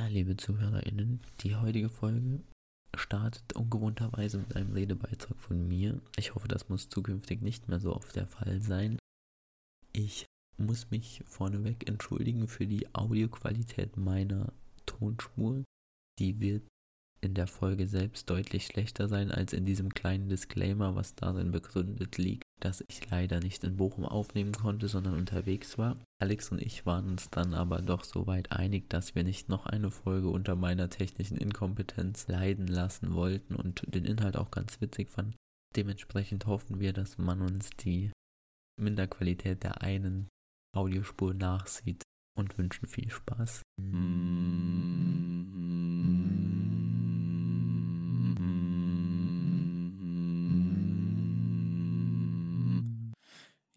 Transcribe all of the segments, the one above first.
Ja, liebe ZuhörerInnen, die heutige Folge startet ungewohnterweise mit einem Redebeitrag von mir. Ich hoffe, das muss zukünftig nicht mehr so oft der Fall sein. Ich muss mich vorneweg entschuldigen für die Audioqualität meiner Tonspur. Die wird in der Folge selbst deutlich schlechter sein als in diesem kleinen Disclaimer, was darin begründet liegt, dass ich leider nicht in Bochum aufnehmen konnte, sondern unterwegs war. Alex und ich waren uns dann aber doch so weit einig, dass wir nicht noch eine Folge unter meiner technischen Inkompetenz leiden lassen wollten und den Inhalt auch ganz witzig fanden. Dementsprechend hoffen wir, dass man uns die Minderqualität der einen Audiospur nachsieht und wünschen viel Spaß.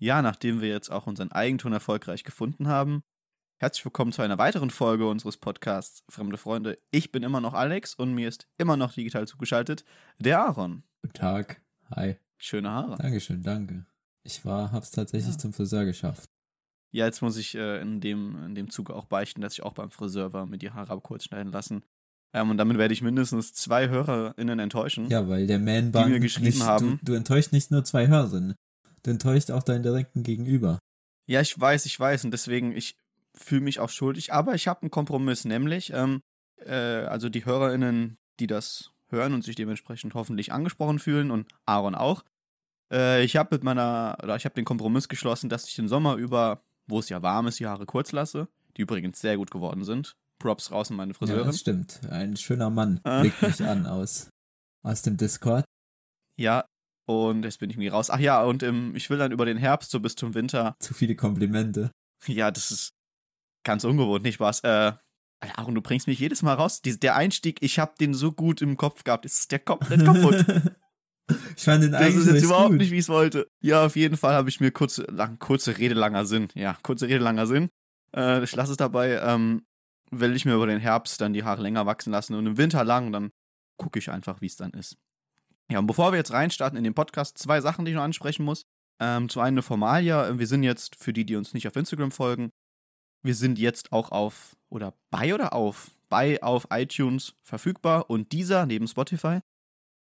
Ja, nachdem wir jetzt auch unseren Eigenton erfolgreich gefunden haben, herzlich willkommen zu einer weiteren Folge unseres Podcasts Fremde Freunde. Ich bin immer noch Alex und mir ist immer noch digital zugeschaltet der Aaron. Guten Tag. Hi. Schöne Haare. Dankeschön, danke. Ich war, hab's tatsächlich Ja. zum Friseur geschafft. Ja, jetzt muss ich äh, in, dem, in dem Zuge auch beichten, dass ich auch beim Friseur war, mir die Haare ab kurz schneiden lassen. Ähm, und damit werde ich mindestens zwei HörerInnen enttäuschen. Ja, weil der Man-Bun mir geschrieben nicht, haben. Du, du enttäuscht nicht nur zwei Hörerinnen, du enttäuscht auch deinen direkten Gegenüber. Ja, ich weiß, ich weiß. Und deswegen, ich fühle mich auch schuldig. Aber ich habe einen Kompromiss, nämlich, ähm, äh, also die HörerInnen, die das hören und sich dementsprechend hoffentlich angesprochen fühlen und Aaron auch. Äh, ich habe mit meiner, oder ich habe den Kompromiss geschlossen, dass ich den Sommer über, wo es ja warm ist, die Haare kurz lasse, die übrigens sehr gut geworden sind. Props raus an meine Ja, Friseurin. das stimmt. Ein schöner Mann Ah. blickt mich an aus, aus dem Discord. Ja, und jetzt bin ich mir raus. Ach ja, und ähm, ich will dann über den Herbst so bis zum Winter. Zu viele Komplimente. Ja, das ist ganz ungewohnt, nicht was? Äh, Alter, Aaron, du bringst mich jedes Mal raus. Die, der Einstieg, ich hab den so gut im Kopf gehabt. Ist der komplett kaputt. ich fand den Das eigentlich ist jetzt überhaupt gut. nicht, wie ich es wollte. Ja, auf jeden Fall habe ich mir kurze, lang, kurze Rede, langer Sinn. Ja, kurze Rede, langer Sinn. Äh, ich lasse es dabei. Ähm, will ich mir über den Herbst dann die Haare länger wachsen lassen und im Winter lang, dann gucke ich einfach, wie es dann ist. Ja, und bevor wir jetzt reinstarten in den Podcast, zwei Sachen, die ich noch ansprechen muss. Ähm, zum einen eine Formalia. Wir sind jetzt, für die, die uns nicht auf Instagram folgen, wir sind jetzt auch auf, oder bei oder auf, bei auf iTunes verfügbar und dieser neben Spotify.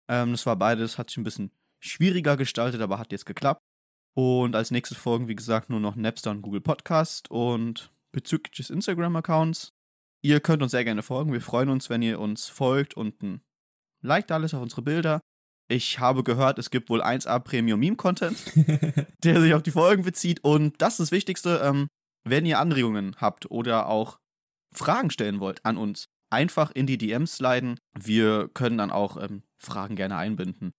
Ähm, das war beides, hat sich ein bisschen schwieriger gestaltet, aber hat jetzt geklappt. Und als nächstes folgen, wie gesagt, nur noch Napster und Google Podcast. Und bezüglich des Instagram-Accounts, ihr könnt uns sehr gerne folgen. Wir freuen uns, wenn ihr uns folgt und ein Like da alles auf unsere Bilder. Ich habe gehört, es gibt wohl 1A Premium Meme-Content, der sich auf die Folgen bezieht. Und das ist das Wichtigste, ähm, wenn ihr Anregungen habt oder auch Fragen stellen wollt an uns, einfach in die DMs sliden. Wir können dann auch ähm, Fragen gerne einbinden.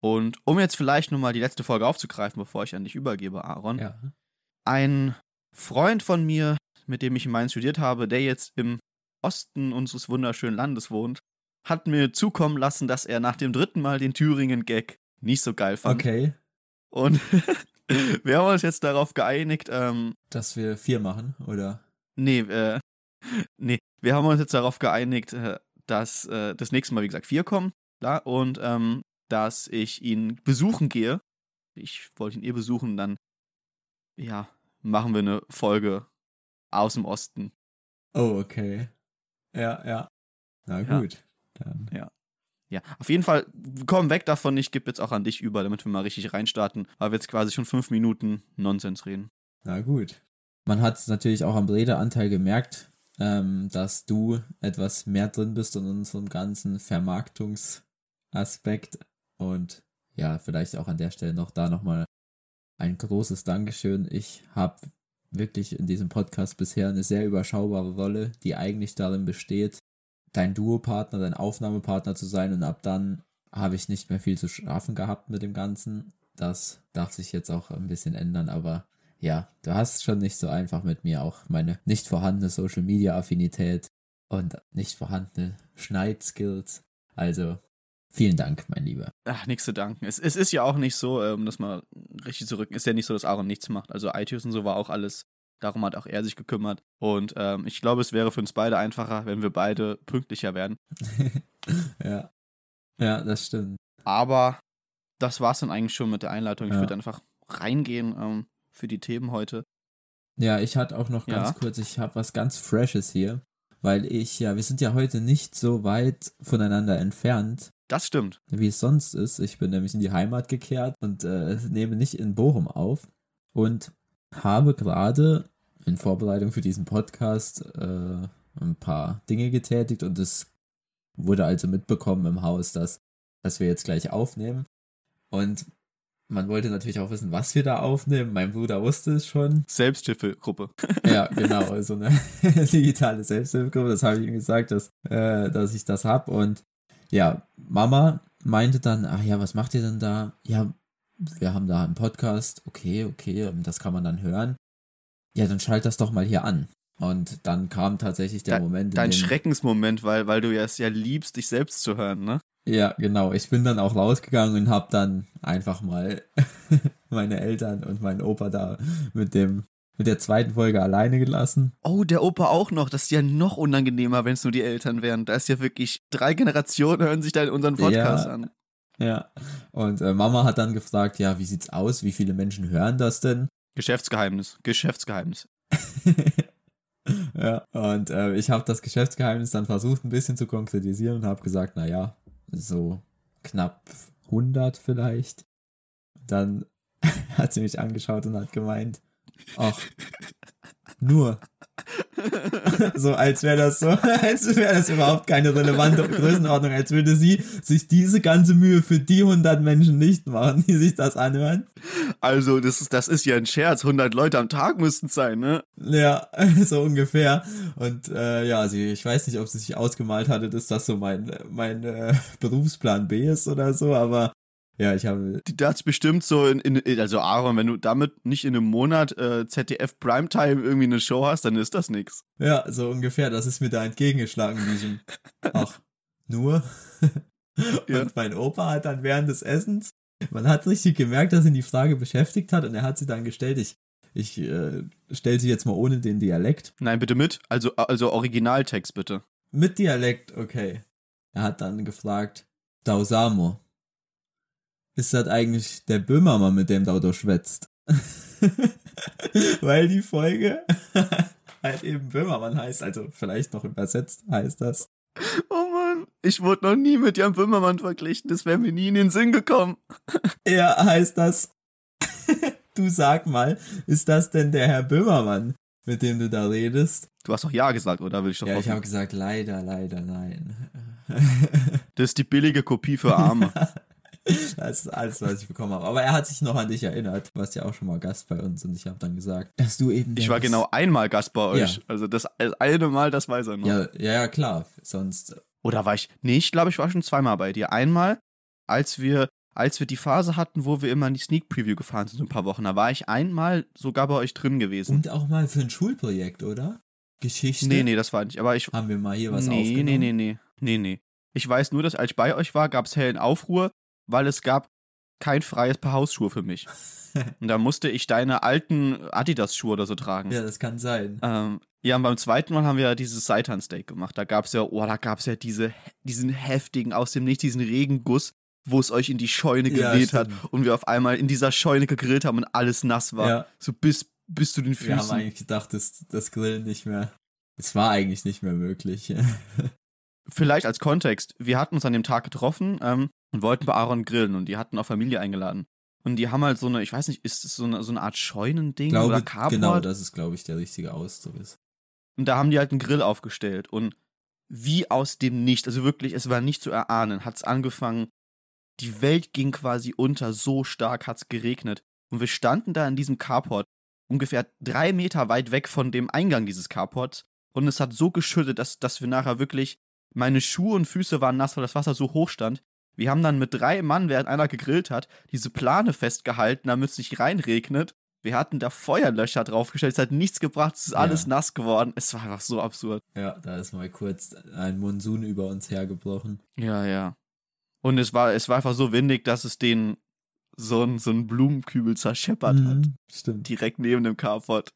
Und um jetzt vielleicht nochmal die letzte Folge aufzugreifen, bevor ich an dich übergebe, Aaron. ja. Ein Freund von mir, mit dem ich in Mainz studiert habe, der jetzt im Osten unseres wunderschönen Landes wohnt, hat mir zukommen lassen, dass er nach dem dritten Mal den Thüringen-Gag nicht so geil fand. Okay, Und wir haben uns jetzt darauf geeinigt, ähm, dass wir vier machen, oder? nee, äh, nee, wir haben uns jetzt darauf geeinigt, äh, dass äh, das nächste Mal, wie gesagt, vier kommen, klar, und ähm, dass ich ihn besuchen gehe. Ich wollte ihn eh besuchen, dann, ja, machen wir eine Folge aus dem Osten. Oh, okay. Ja, ja. Na Ja. Dann. Ja, auf jeden Fall, komm weg davon, ich gebe jetzt auch an dich über, damit wir mal richtig reinstarten, weil wir jetzt quasi schon fünf Minuten Nonsens reden. Na gut. Man hat es natürlich auch am Redeanteil gemerkt, ähm, dass du etwas mehr drin bist in unserem ganzen Vermarktungsaspekt. Und ja, vielleicht auch an der Stelle noch da nochmal ein großes Dankeschön. Ich habe wirklich in diesem Podcast bisher eine sehr überschaubare Rolle, die eigentlich darin besteht, dein Duopartner, dein Aufnahmepartner zu sein. Und ab dann habe ich nicht mehr viel zu schaffen gehabt mit dem Ganzen. Das darf sich jetzt auch ein bisschen ändern, aber ja, du hast schon nicht so einfach mit mir auch meine nicht vorhandene Social Media Affinität und nicht vorhandene Schneidskills. Also vielen Dank, mein Lieber. Ach, nichts zu danken. Es, es ist ja auch nicht so, um das mal richtig zu rücken, ist ja nicht so, dass Aaron nichts macht. Also iTunes und so war auch alles, darum hat auch er sich gekümmert. Und ähm, ich glaube, es wäre für uns beide einfacher, wenn wir beide pünktlicher werden. ja. Ja, das stimmt. Aber das war's dann eigentlich schon mit der Einleitung. Ich Ja. würde einfach reingehen ähm, für die Themen heute. Ja, ich hatte auch noch ganz Ja. kurz, ich habe was ganz Freshes hier. weil ich ja, wir sind ja heute nicht so weit voneinander entfernt, Das stimmt. wie es sonst ist. Ich bin nämlich in die Heimat gekehrt und äh, nehme nicht in Bochum auf und habe gerade in Vorbereitung für diesen Podcast äh, ein paar Dinge getätigt und es wurde also mitbekommen im Haus, dass, dass wir jetzt gleich aufnehmen. Und man wollte natürlich auch wissen, was wir da aufnehmen. Mein Bruder wusste es schon. Selbsthilfegruppe. Ja, genau, so eine digitale Selbsthilfegruppe. Das habe ich ihm gesagt, dass, äh, dass ich das habe. Und ja, Mama meinte dann, ach ja, was macht ihr denn da? Ja, wir haben da einen Podcast. Okay, okay, das kann man dann hören. Ja, dann schalt das doch mal hier an. Und dann kam tatsächlich der Dein- Moment, in Dein Schreckensmoment, weil, weil du ja es ja liebst, dich selbst zu hören, ne? Ja, genau. Ich bin dann auch rausgegangen und habe dann einfach mal meine Eltern und meinen Opa da mit dem mit der zweiten Folge alleine gelassen. Oh, der Opa auch noch. Das ist ja noch unangenehmer, wenn es nur die Eltern wären. Da ist ja wirklich drei Generationen hören sich da in unseren Podcast Ja. an. Ja. Und äh, Mama hat dann gefragt, ja, wie sieht's aus? Wie viele Menschen hören das denn? Geschäftsgeheimnis. Geschäftsgeheimnis. ja. Und äh, ich habe das Geschäftsgeheimnis dann versucht, ein bisschen zu konkretisieren und habe gesagt, na ja, so knapp 100 vielleicht. Dann hat sie mich angeschaut und hat gemeint, ach, nur. so als wäre das so, als wäre das überhaupt keine relevante Größenordnung, als würde sie sich diese ganze Mühe für die 100 Menschen nicht machen, die sich das anhören. Also, das ist, das ist ja ein Scherz. 100 Leute am Tag müssten es sein, ne? Ja, so ungefähr. Und äh, ja, sie, ich weiß nicht, ob sie sich ausgemalt hatte, dass das so mein, mein äh, Berufsplan B ist oder so, aber ja, ich habe. Die das bestimmt so in, in, also Aaron, wenn du damit nicht in einem Monat äh, ZDF Primetime irgendwie eine Show hast, dann ist das nix. Ja, so ungefähr, das ist mir da entgegengeschlagen, diesem. Ach, nur? Und Ja. mein Opa hat dann während des Essens, man hat richtig gemerkt, dass ihn die Frage beschäftigt hat und er hat sie dann gestellt. Ich, ich äh, stelle sie jetzt mal ohne den Dialekt. Nein, bitte mit. Also, also Originaltext bitte. Mit Dialekt, okay. Er hat dann gefragt, Dausamo. Ist das eigentlich der Böhmermann, mit dem Daudo schwätzt? Weil die Folge halt eben Böhmermann heißt, also vielleicht noch übersetzt heißt das. Oh Mann, ich wurde noch nie mit Jan Böhmermann verglichen. Das wäre mir nie in den Sinn gekommen. Er heißt das. du sag mal, ist das denn der Herr Böhmermann, mit dem du da redest? Du hast doch Ja gesagt, oder? Will ich doch Ja, ich habe gesagt, leider, leider, nein. Das ist die billige Kopie für Arme. Das ist alles, was ich bekommen habe. Aber er hat sich noch an dich erinnert. Du warst ja auch schon mal Gast bei uns und ich habe dann gesagt, dass du eben. Ich war genau einmal Gast bei euch. Ja. Also das eine Mal, das weiß er noch. Ja, ja, klar. Sonst. Oder war ich. Nee, ich glaube, ich war schon zweimal bei dir. Einmal, als wir, als wir die Phase hatten, wo wir immer in die Sneak Preview gefahren sind, ein paar Wochen, da war ich einmal sogar bei euch drin gewesen. Und auch mal für ein Schulprojekt, oder? Geschichte. nee, nee, das war nicht. Aber ich. Haben wir mal hier was nee, aufgenommen? nee, nee, nee. Nee, nee. Ich weiß nur, dass als ich bei euch war, gab es hellen Aufruhr, weil es gab kein freies Paar Hausschuhe für mich. Und da musste ich deine alten Adidas-Schuhe oder so tragen. Ja, das kann sein. Ähm, ja, und beim zweiten Mal haben wir ja dieses Seitan-Steak gemacht. Da gab's ja, oh, da gab's ja diese, diesen heftigen, aus dem Nichts, diesen Regenguss, wo es euch in die Scheune Ja, geweht hat stimmt. und wir auf einmal in dieser Scheune gegrillt haben und alles nass war. Ja. So bis, bis zu den Wir haben Füßen. eigentlich gedacht, dass das Grillen nicht mehr. Es war eigentlich nicht mehr möglich. Vielleicht als Kontext, wir hatten uns an dem Tag getroffen ähm, und wollten bei Aaron grillen und die hatten auch Familie eingeladen. Und die haben halt so eine, ich weiß nicht, ist es so eine, so eine Art Scheunending glaube, oder Carport? genau, das ist, glaube ich, der richtige Ausdruck ist. Und da haben die halt einen Grill aufgestellt. Und wie aus dem Nichts, also wirklich, es war nicht zu erahnen, hat es angefangen. Die Welt ging quasi unter, so stark hat es geregnet. Und wir standen da in diesem Carport, ungefähr drei Meter weit weg von dem Eingang dieses Carports. Und es hat so geschüttet, dass, dass wir nachher wirklich, meine Schuhe und Füße waren nass, weil das Wasser so hoch stand. Wir haben dann mit drei Mann, während einer gegrillt hat, diese Plane festgehalten, damit es nicht reinregnet. Wir hatten da Feuerlöscher draufgestellt, es hat nichts gebracht, es ist Ja. alles nass geworden. Es war einfach so absurd. Ja, da ist mal kurz ein Monsun über uns hergebrochen. Ja, ja. Und es war, es war einfach so windig, dass es den so ein, so Blumenkübel zerscheppert hat. Mhm, Stimmt. Direkt neben dem Carport.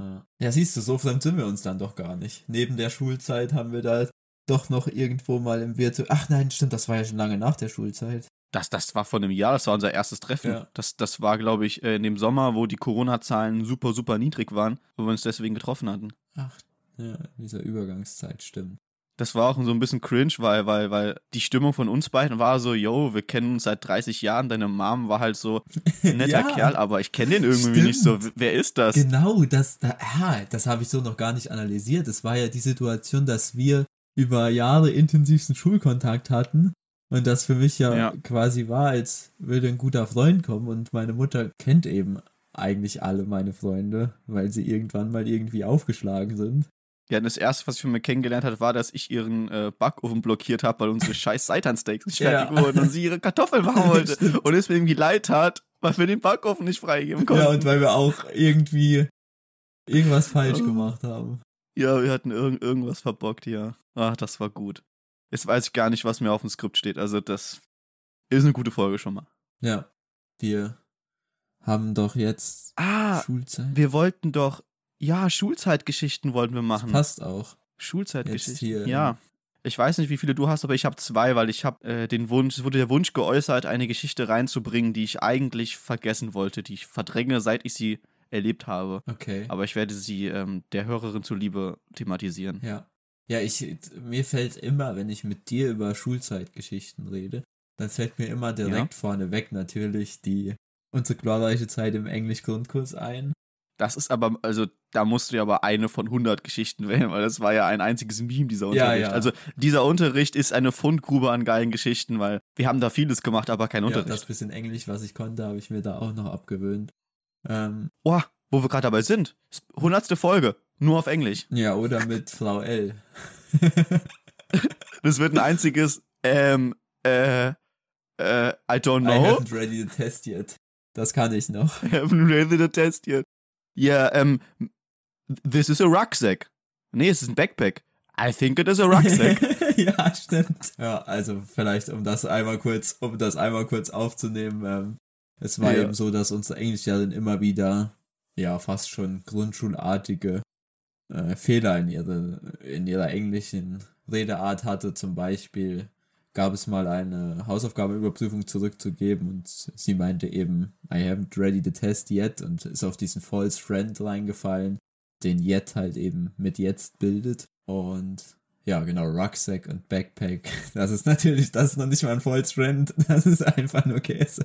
Ja. ja, siehst du, so fremd sind wir uns dann doch gar nicht. Neben der Schulzeit haben wir da doch noch irgendwo mal im Virtu. Ach nein, stimmt, das war ja schon lange nach der Schulzeit. Das, das war vor einem Jahr, das war unser erstes Treffen. Ja. Das, das war, glaube ich, äh, in dem Sommer, wo die Corona-Zahlen super, super niedrig waren, wo wir uns deswegen getroffen hatten. Ach, Ja, in dieser Übergangszeit, stimmt. Das war auch so ein bisschen cringe, weil, weil, weil die Stimmung von uns beiden war so, yo, wir kennen uns seit 30 Jahren, deine Mom war halt so ein netter Ja. Kerl, aber ich kenne den irgendwie Stimmt. nicht so. Wer ist das? Genau, das, da, ja, das habe ich so noch gar nicht analysiert. Es war ja die Situation, dass wir über Jahre intensivsten Schulkontakt hatten und das für mich ja, Ja. quasi war, als würde ein guter Freund kommen und meine Mutter kennt eben eigentlich alle meine Freunde, weil sie irgendwann mal irgendwie aufgeschlagen sind. Ja, und das erste, was ich von mir kennengelernt habe, war, dass ich ihren äh, Backofen blockiert habe, weil unsere scheiß Seitansteaks nicht Ja. fertig wurden und sie ihre Kartoffeln machen wollte. und es mir irgendwie leid tat, weil wir den Backofen nicht freigeben konnten. Ja, und weil wir auch irgendwie irgendwas falsch Oh. gemacht haben. Ja, wir hatten irg irgendwas verbockt, ja. Ach, das war gut. Jetzt weiß ich gar nicht, was mir auf dem Skript steht. Also, das ist eine gute Folge schon mal. Ja, wir haben doch jetzt Ah, Schulzeit. wir wollten doch. Ja, Schulzeitgeschichten wollten wir Das machen. passt auch. Schulzeitgeschichten. ja. Ich weiß nicht, wie viele du hast, aber ich habe zwei, weil ich habe äh, den Wunsch, es wurde der Wunsch geäußert, eine Geschichte reinzubringen, die ich eigentlich vergessen wollte, die ich verdränge, seit ich sie erlebt habe. Okay. Aber ich werde sie ähm, der Hörerin zuliebe thematisieren. Ja. Ja, ich, mir fällt immer, wenn ich mit dir über Schulzeitgeschichten rede, dann fällt mir immer direkt vorne weg natürlich die unsere glorreiche Zeit im Englisch-Grundkurs ein. Das ist aber, also da musst du ja aber eine von 100 Geschichten wählen, weil das war ja ein einziges Meme, dieser Ja, Unterricht. ja. Also dieser Unterricht ist eine Fundgrube an geilen Geschichten, weil wir haben da vieles gemacht, aber kein Ja, Unterricht. das bisschen Englisch, was ich konnte, habe ich mir da auch noch abgewöhnt. Ähm, oh, wo wir gerade dabei sind. 100. Folge, nur auf Englisch. ja, oder mit Frau L. Das wird ein einziges, ähm, äh, äh, I don't I know. haven't ready the test yet. Das kann ich noch. I haven't read the test yet. Yeah, ähm, this is a rucksack. Nee, es ist ein Backpack. I think it is a rucksack. ja, stimmt. Ja, also vielleicht, um das einmal kurz, um das einmal kurz aufzunehmen, ähm, es war Ja. eben so, dass unsere Englischlehrerin immer wieder, ja, fast schon grundschulartige äh, Fehler in, ihre, in ihrer englischen Redeart hatte. Zum Beispiel gab es mal eine Hausaufgabenüberprüfung zurückzugeben und sie meinte eben, I haven't ready the test yet und ist auf diesen false friend reingefallen, den yet halt eben mit jetzt bildet. Und ja, genau, Rucksack und Backpack. Das ist natürlich, das ist noch nicht mal ein false friend, das ist einfach nur Käse.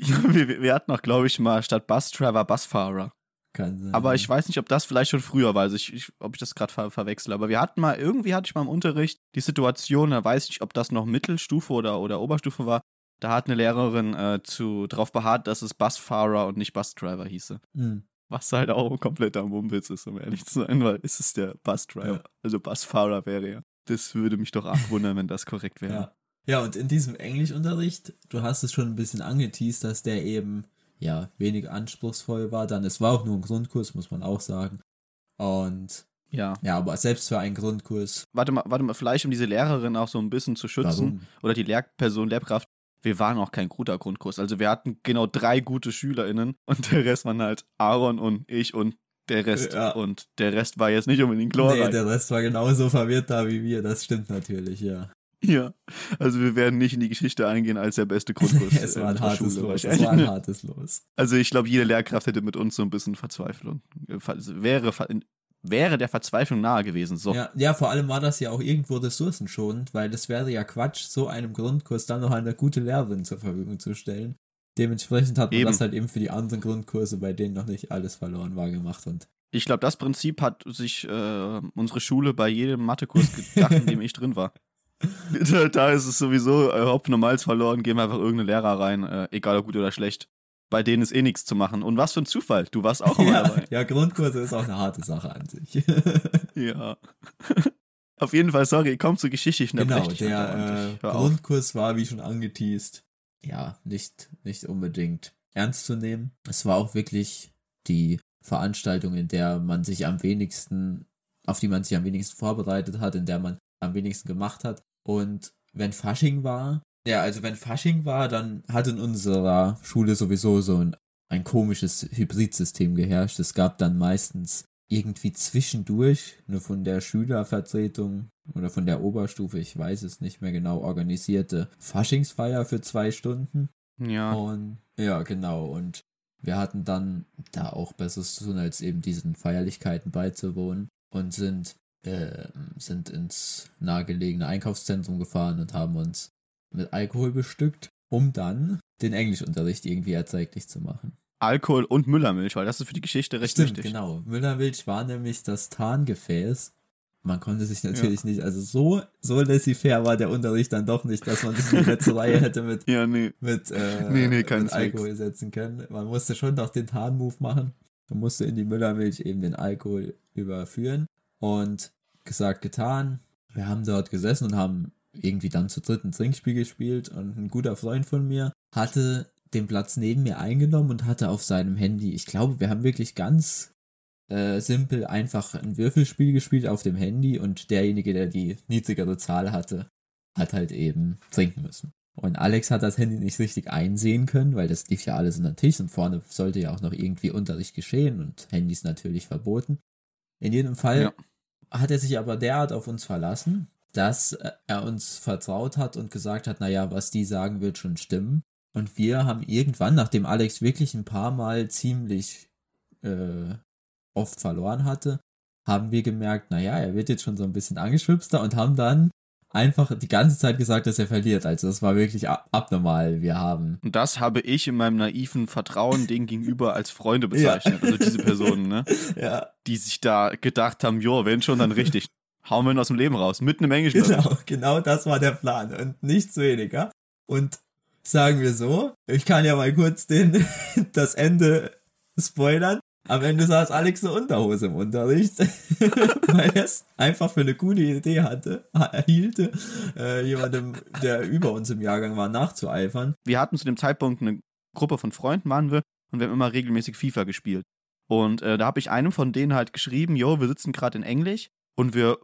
Ja, wir, wir hatten auch, glaube ich, mal statt Busdriver Busfahrer. Kann sein. Aber ich weiß nicht, ob das vielleicht schon früher war. Also ich, ich, ob ich das gerade ver verwechsel. Aber wir hatten mal, irgendwie hatte ich mal im Unterricht die Situation, da weiß ich nicht, ob das noch Mittelstufe oder, oder Oberstufe war. Da hat eine Lehrerin äh, zu darauf beharrt, dass es Busfahrer und nicht Busdriver hieße. Hm. Was halt auch ein kompletter Mumpitz ist, um ehrlich zu sein, weil es ist der Busdriver. Ja. Also Busfahrer wäre ja. Das würde mich doch arg wundern, wenn das korrekt wäre. Ja. Ja, und in diesem Englischunterricht, du hast es schon ein bisschen angeteased, dass der eben, ja, wenig anspruchsvoll war. Dann, es war auch nur ein Grundkurs, muss man auch sagen. Und, ja. ja, aber selbst für einen Grundkurs, Warte mal, warte mal, vielleicht um diese Lehrerin auch so ein bisschen zu schützen. warum? oder die Lehrperson, Lehrkraft, wir waren auch kein guter Grundkurs. Also wir hatten genau drei gute SchülerInnen und der Rest waren halt Aaron und ich und der Rest. Ja. Und der Rest war jetzt nicht unbedingt Nee, glorreich. der Rest war genauso verwirrt da wie wir, das stimmt natürlich, ja. Ja. Also wir werden nicht in die Geschichte eingehen als der beste Grundkurs. es war ein hartes Schule Los, es war ein hartes Los. Also ich glaube, jede Lehrkraft hätte mit uns so ein bisschen Verzweiflung. äh, ver- Wäre, wäre der Verzweiflung nahe gewesen. So. Ja, ja, vor allem war das ja auch irgendwo ressourcenschonend, weil es wäre ja Quatsch, so einem Grundkurs dann noch eine gute Lehrerin zur Verfügung zu stellen. Dementsprechend hat man Eben. das halt eben für die anderen Grundkurse, bei denen noch nicht alles verloren war, gemacht und Ich glaube, das Prinzip hat sich äh, unsere Schule bei jedem Mathekurs gedacht, in dem ich drin war. Da, da ist es sowieso äh, Hopfen und Malz verloren, gehen wir einfach irgendeine Lehrer rein, äh, egal ob gut oder schlecht. Bei denen ist eh nichts zu machen. Und was für ein Zufall, du warst auch immer ja, dabei. ja, Grundkurse ist auch eine harte Sache an sich. Ja. Auf jeden Fall, sorry, komm zur Geschichte, ich genau, der äh. Grundkurs war, wie schon angeteased, ja, nicht, nicht unbedingt ernst zu nehmen. Es war auch wirklich die Veranstaltung, in der man sich am wenigsten, auf die man sich am wenigsten vorbereitet hat, in der man am wenigsten gemacht hat. Und wenn Fasching war, ja, also wenn Fasching war, dann hat in unserer Schule sowieso so ein, ein komisches Hybridsystem geherrscht. Es gab dann meistens irgendwie zwischendurch eine von der Schülervertretung oder von der Oberstufe, ich weiß es nicht mehr genau, organisierte Faschingsfeier für zwei Stunden. Ja. Und ja, genau. Und wir hatten dann da auch Besseres zu tun, als eben diesen Feierlichkeiten beizuwohnen und sind äh, sind ins nahegelegene Einkaufszentrum gefahren und haben uns mit Alkohol bestückt, um dann den Englischunterricht irgendwie erträglich zu machen. Alkohol und Müllermilch, weil das ist für die Geschichte recht Stimmt, wichtig. genau. Müllermilch war nämlich das Tarngefäß. Man konnte sich natürlich nicht, also so, so laissez-faire war der Unterricht dann doch nicht, dass man sich in die letzte Reihe hätte mit, Ja, nee. mit, äh, Nee, nee, mit. Alkohol setzen können. Man musste schon noch den Tarnmove machen. Man musste in die Müllermilch eben den Alkohol überführen. Und gesagt, getan. Wir haben dort gesessen und haben irgendwie dann zu dritt ein Trinkspiel gespielt und ein guter Freund von mir hatte den Platz neben mir eingenommen und hatte auf seinem Handy, ich glaube, wir haben wirklich ganz äh, simpel einfach ein Würfelspiel gespielt auf dem Handy und derjenige, der die niedrigere Zahl hatte, hat halt eben trinken müssen. Und Alex hat das Handy nicht richtig einsehen können, weil das lief ja alles in der Tisch und vorne sollte ja auch noch irgendwie Unterricht geschehen und Handys natürlich verboten. In jedem Fall Ja. Hat er sich aber derart auf uns verlassen, dass äh, er uns vertraut hat und gesagt hat, naja, was die sagen, wird schon stimmen. Und wir haben irgendwann, nachdem Alex wirklich ein paar Mal ziemlich äh, oft verloren hatte, haben wir gemerkt, naja, er wird jetzt schon so ein bisschen angeschwipster und haben dann einfach die ganze Zeit gesagt, dass er verliert. Also das war wirklich ab abnormal. Wir haben Und das habe ich in meinem naiven Vertrauen denen gegenüber als Freunde bezeichnet. Also diese Personen, ne? ja Die sich da gedacht haben, jo, wenn schon, dann richtig. Hauen wir ihn aus dem Leben raus. Mitten im Englischen. Genau, genau das war der Plan und nichts weniger. Und sagen wir so, ich kann ja mal kurz den, das Ende spoilern. Am Ende saß Alex eine Unterhose im Unterricht, weil er es einfach für eine coole Idee hatte, erhielte, äh, jemandem, der über uns im Jahrgang war, nachzueifern. Wir hatten zu dem Zeitpunkt eine Gruppe von Freunden, waren wir, und wir haben immer regelmäßig FIFA gespielt. Und äh, da habe ich einem von denen halt geschrieben, jo, wir sitzen gerade in Englisch und wir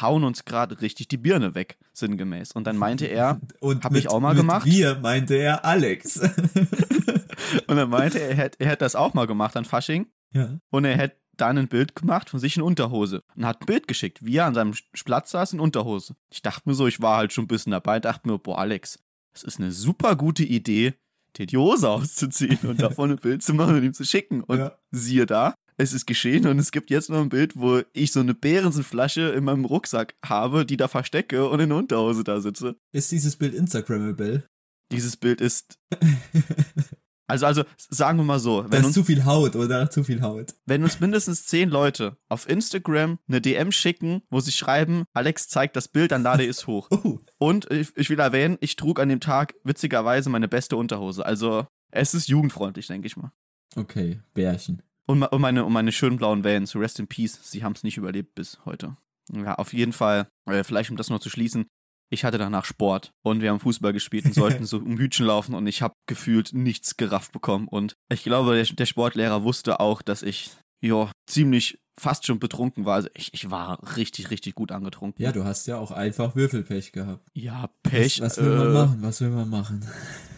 hauen uns gerade richtig die Birne weg, sinngemäß. Und dann meinte er, Und Hab mit, ich auch mal mit gemacht. Wir meinte er Alex. und dann meinte er, er hätte er hätt das auch mal gemacht an Fasching. Ja. Und er hätte dann ein Bild gemacht von sich in Unterhose und hat ein Bild geschickt, wie er an seinem Platz saß in Unterhose. Ich dachte mir so, ich war halt schon ein bisschen dabei, dachte mir, boah, Alex, das ist eine super gute Idee, dir die Hose auszuziehen und davon ein Bild zu machen und ihm zu schicken. Und Ja. siehe da, es ist geschehen und es gibt jetzt noch ein Bild, wo ich so eine Behrensenflasche in meinem Rucksack habe, die da verstecke und in der Unterhose da sitze. Ist dieses Bild Instagrammable? Dieses Bild ist. Also, also, sagen wir mal so, wenn ist uns zu viel Haut, oder? Zu viel Haut. Wenn uns mindestens zehn Leute auf Instagram eine DM schicken, wo sie schreiben, Alex zeigt das Bild, dann lade ich es hoch. Oh, Und ich, ich will erwähnen, ich trug an dem Tag witzigerweise meine beste Unterhose. Also es ist jugendfreundlich, denke ich mal. okay, Bärchen. Und, und, meine, und meine schönen blauen Vans, rest in peace, sie haben es nicht überlebt bis heute. Ja, auf jeden Fall, äh, vielleicht um das noch zu schließen, ich hatte danach Sport und wir haben Fußball gespielt und sollten so um Hütchen laufen und ich habe gefühlt nichts gerafft bekommen. Und ich glaube, der, der Sportlehrer wusste auch, dass ich ja, ziemlich fast schon betrunken war. Also ich, ich war richtig, richtig gut angetrunken. Ja, du hast ja auch einfach Würfelpech gehabt. Ja, Pech. Was, was will man äh, machen? Was will man machen?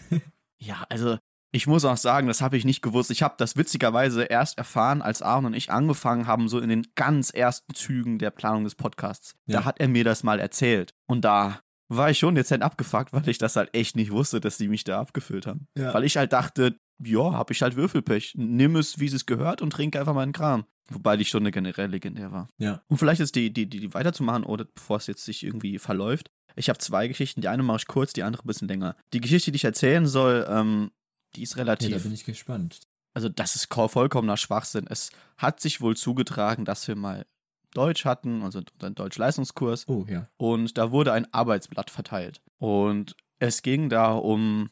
Ja, also ich muss auch sagen, das habe ich nicht gewusst. Ich habe das witzigerweise erst erfahren, als Aaron und ich angefangen haben, so in den ganz ersten Zügen der Planung des Podcasts. Ja. Da hat er mir das mal erzählt. Und da war ich schon dezent abgefuckt, weil ich das halt echt nicht wusste, dass die mich da abgefüllt haben. Ja. Weil ich halt dachte, ja, habe ich halt Würfelpech. Nimm es, wie es gehört und trink einfach meinen Kram. Wobei die Stunde generell legendär war. Ja. Und vielleicht ist die, die, die, die weiterzumachen, oder bevor es jetzt sich irgendwie verläuft. Ich habe zwei Geschichten. Die eine mache ich kurz, die andere ein bisschen länger. Die Geschichte, die ich erzählen soll, ähm, die ist ja, relativ. da bin ich gespannt. also, das ist ko- vollkommener Schwachsinn. Es hat sich wohl zugetragen, dass wir mal Deutsch hatten, also einen Deutsch-Leistungskurs. Oh, ja. Und da wurde ein Arbeitsblatt verteilt. Und es ging da um.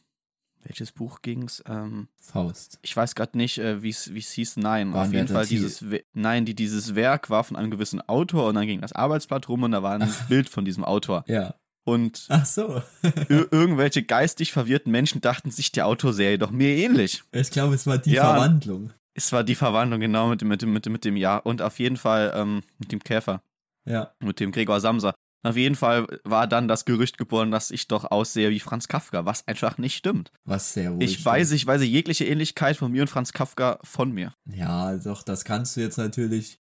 Welches Buch ging's? Ähm, Faust. ich weiß gerade nicht, äh, wie es hieß. Nein, auf jeden Fall dieses. We- Nein, die, dieses Werk war von einem gewissen Autor und dann ging das Arbeitsblatt rum und da war ein Bild von diesem Autor. Ja. Und Ach so. ir irgendwelche geistig verwirrten Menschen dachten sich, der Autor sähe doch mir ähnlich. ich glaube, es war die Ja. Verwandlung. Es war die Verwandlung, genau, mit dem, mit dem, mit dem, mit dem Jahr. Und auf jeden Fall ähm, mit dem Käfer, Ja. mit dem Gregor Samsa. Auf jeden Fall war dann das Gerücht geboren, dass ich doch aussehe wie Franz Kafka, was einfach nicht stimmt. Was sehr wohl. Ich stimmt. weiß, ich weise jegliche Ähnlichkeit von mir und Franz Kafka von mir. Ja, doch, das kannst du jetzt natürlich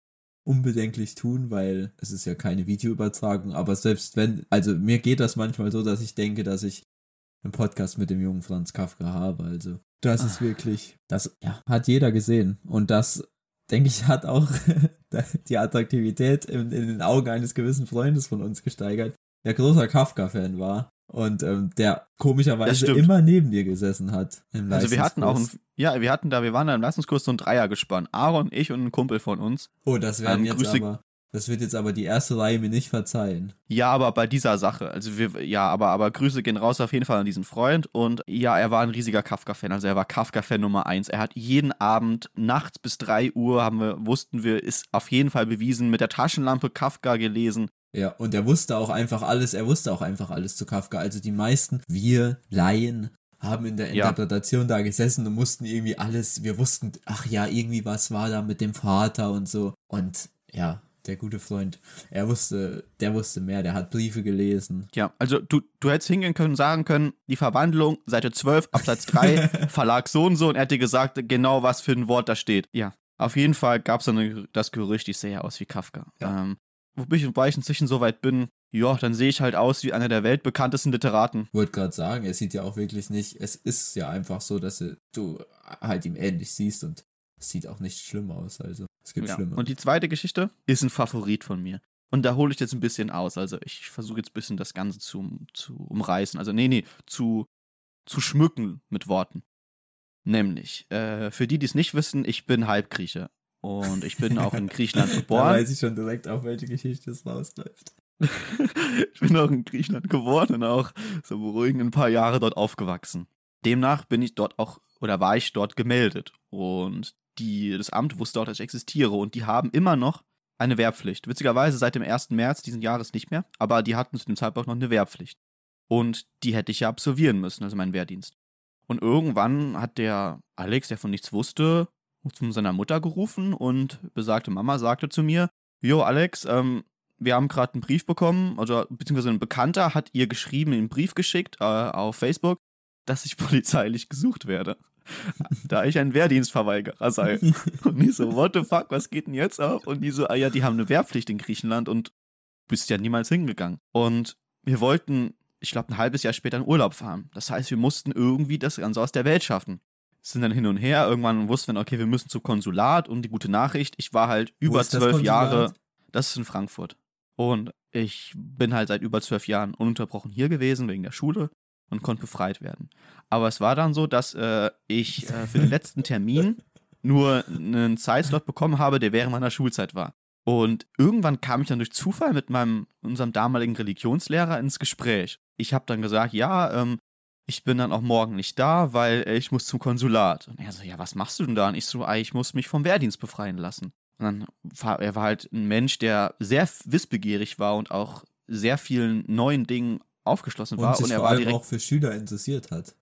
unbedenklich tun, weil es ist ja keine Videoübertragung, aber selbst wenn, also mir geht das manchmal so, dass ich denke, dass ich einen Podcast mit dem jungen Franz Kafka habe, also das ist wirklich, das ja, hat jeder gesehen. Und das denke ich, hat auch die Attraktivität in, in, den Augen eines gewissen Freundes von uns gesteigert, der großer Kafka-Fan war und ähm, der komischerweise immer neben dir gesessen hat. also wir hatten auch, ein, ja, wir hatten da, wir waren da im Leistungskurs so ein Dreier gespannt. Aaron, ich und ein Kumpel von uns. Oh, das werden ähm, jetzt Grüße, aber das wird jetzt aber die erste Reihe mir nicht verzeihen. Ja, aber bei dieser Sache, also wir, ja, aber, aber Grüße gehen raus auf jeden Fall an diesen Freund und ja, er war ein riesiger Kafka-Fan, also er war Kafka-Fan Nummer eins. Er hat jeden Abend nachts bis drei Uhr, haben wir, wussten wir, ist auf jeden Fall bewiesen, mit der Taschenlampe Kafka gelesen. Ja, und er wusste auch einfach alles, er wusste auch einfach alles zu Kafka. Also die meisten, wir Laien, haben in der Interpretation ja. da gesessen und mussten irgendwie alles, wir wussten, ach ja, irgendwie was war da mit dem Vater und so. Und ja, der gute Freund, er wusste, der wusste mehr, der hat Briefe gelesen. Ja, also du, du hättest hingehen können, sagen können, die Verwandlung, Seite 12, Absatz 3, Verlag so und so und er hätte gesagt, genau was für ein Wort da steht. Ja, auf jeden Fall gab es dann das Gerücht, ich sehe ja aus wie Kafka. Ja. Ähm, wobei ich inzwischen so weit bin, ja, dann sehe ich halt aus wie einer der weltbekanntesten Literaten. Wollte gerade sagen, er sieht ja auch wirklich nicht, es ist ja einfach so, dass du halt ihm ähnlich siehst und es sieht auch nicht schlimm aus, also es gibt ja. schlimme. Und die zweite Geschichte ist ein Favorit von mir. Und da hole ich jetzt ein bisschen aus. Also ich versuche jetzt ein bisschen das Ganze zu, zu umreißen. Also nee, nee, zu, zu schmücken mit Worten. Nämlich, äh, für die, die es nicht wissen, ich bin Halbgrieche. Und ich bin auch in Griechenland geboren. da weiß ich schon direkt, auf welche Geschichte es rausläuft. ich bin auch in Griechenland geboren und auch so beruhigend ein paar Jahre dort aufgewachsen. Demnach bin ich dort auch, oder war ich dort gemeldet. Und die, das Amt wusste auch, dass ich existiere und die haben immer noch eine Wehrpflicht. Witzigerweise seit dem 1. März diesen Jahres nicht mehr, aber die hatten zu dem Zeitpunkt noch eine Wehrpflicht. Und die hätte ich ja absolvieren müssen, also meinen Wehrdienst. Und irgendwann hat der Alex, der von nichts wusste, zu seiner Mutter gerufen und besagte Mama sagte zu mir, Jo, Alex, ähm, wir haben gerade einen Brief bekommen, also beziehungsweise ein Bekannter hat ihr geschrieben, einen Brief geschickt äh, auf Facebook, dass ich polizeilich gesucht werde da ich ein Wehrdienstverweigerer sei. Und ich so, what the fuck, was geht denn jetzt ab? Und die so, ah ja, die haben eine Wehrpflicht in Griechenland und bist ja niemals hingegangen. Und wir wollten, ich glaube, ein halbes Jahr später in Urlaub fahren. Das heißt, wir mussten irgendwie das Ganze aus der Welt schaffen. Sind dann hin und her, irgendwann wussten wir, okay, wir müssen zum Konsulat und die gute Nachricht, ich war halt über zwölf Jahre, das ist in Frankfurt. Und ich bin halt seit über zwölf Jahren ununterbrochen hier gewesen wegen der Schule und konnte befreit werden. Aber es war dann so, dass äh, ich äh, für den letzten Termin nur einen Zeitslot bekommen habe, der während meiner Schulzeit war. Und irgendwann kam ich dann durch Zufall mit meinem, unserem damaligen Religionslehrer ins Gespräch. Ich habe dann gesagt, ja, ähm, ich bin dann auch morgen nicht da, weil äh, ich muss zum Konsulat. Und er so, ja, was machst du denn da? Und ich so, ah, ich muss mich vom Wehrdienst befreien lassen. Und dann war er war halt ein Mensch, der sehr wissbegierig war und auch sehr vielen neuen Dingen aufgeschlossen war. Und, und er vor war direkt auch für Schüler interessiert hat.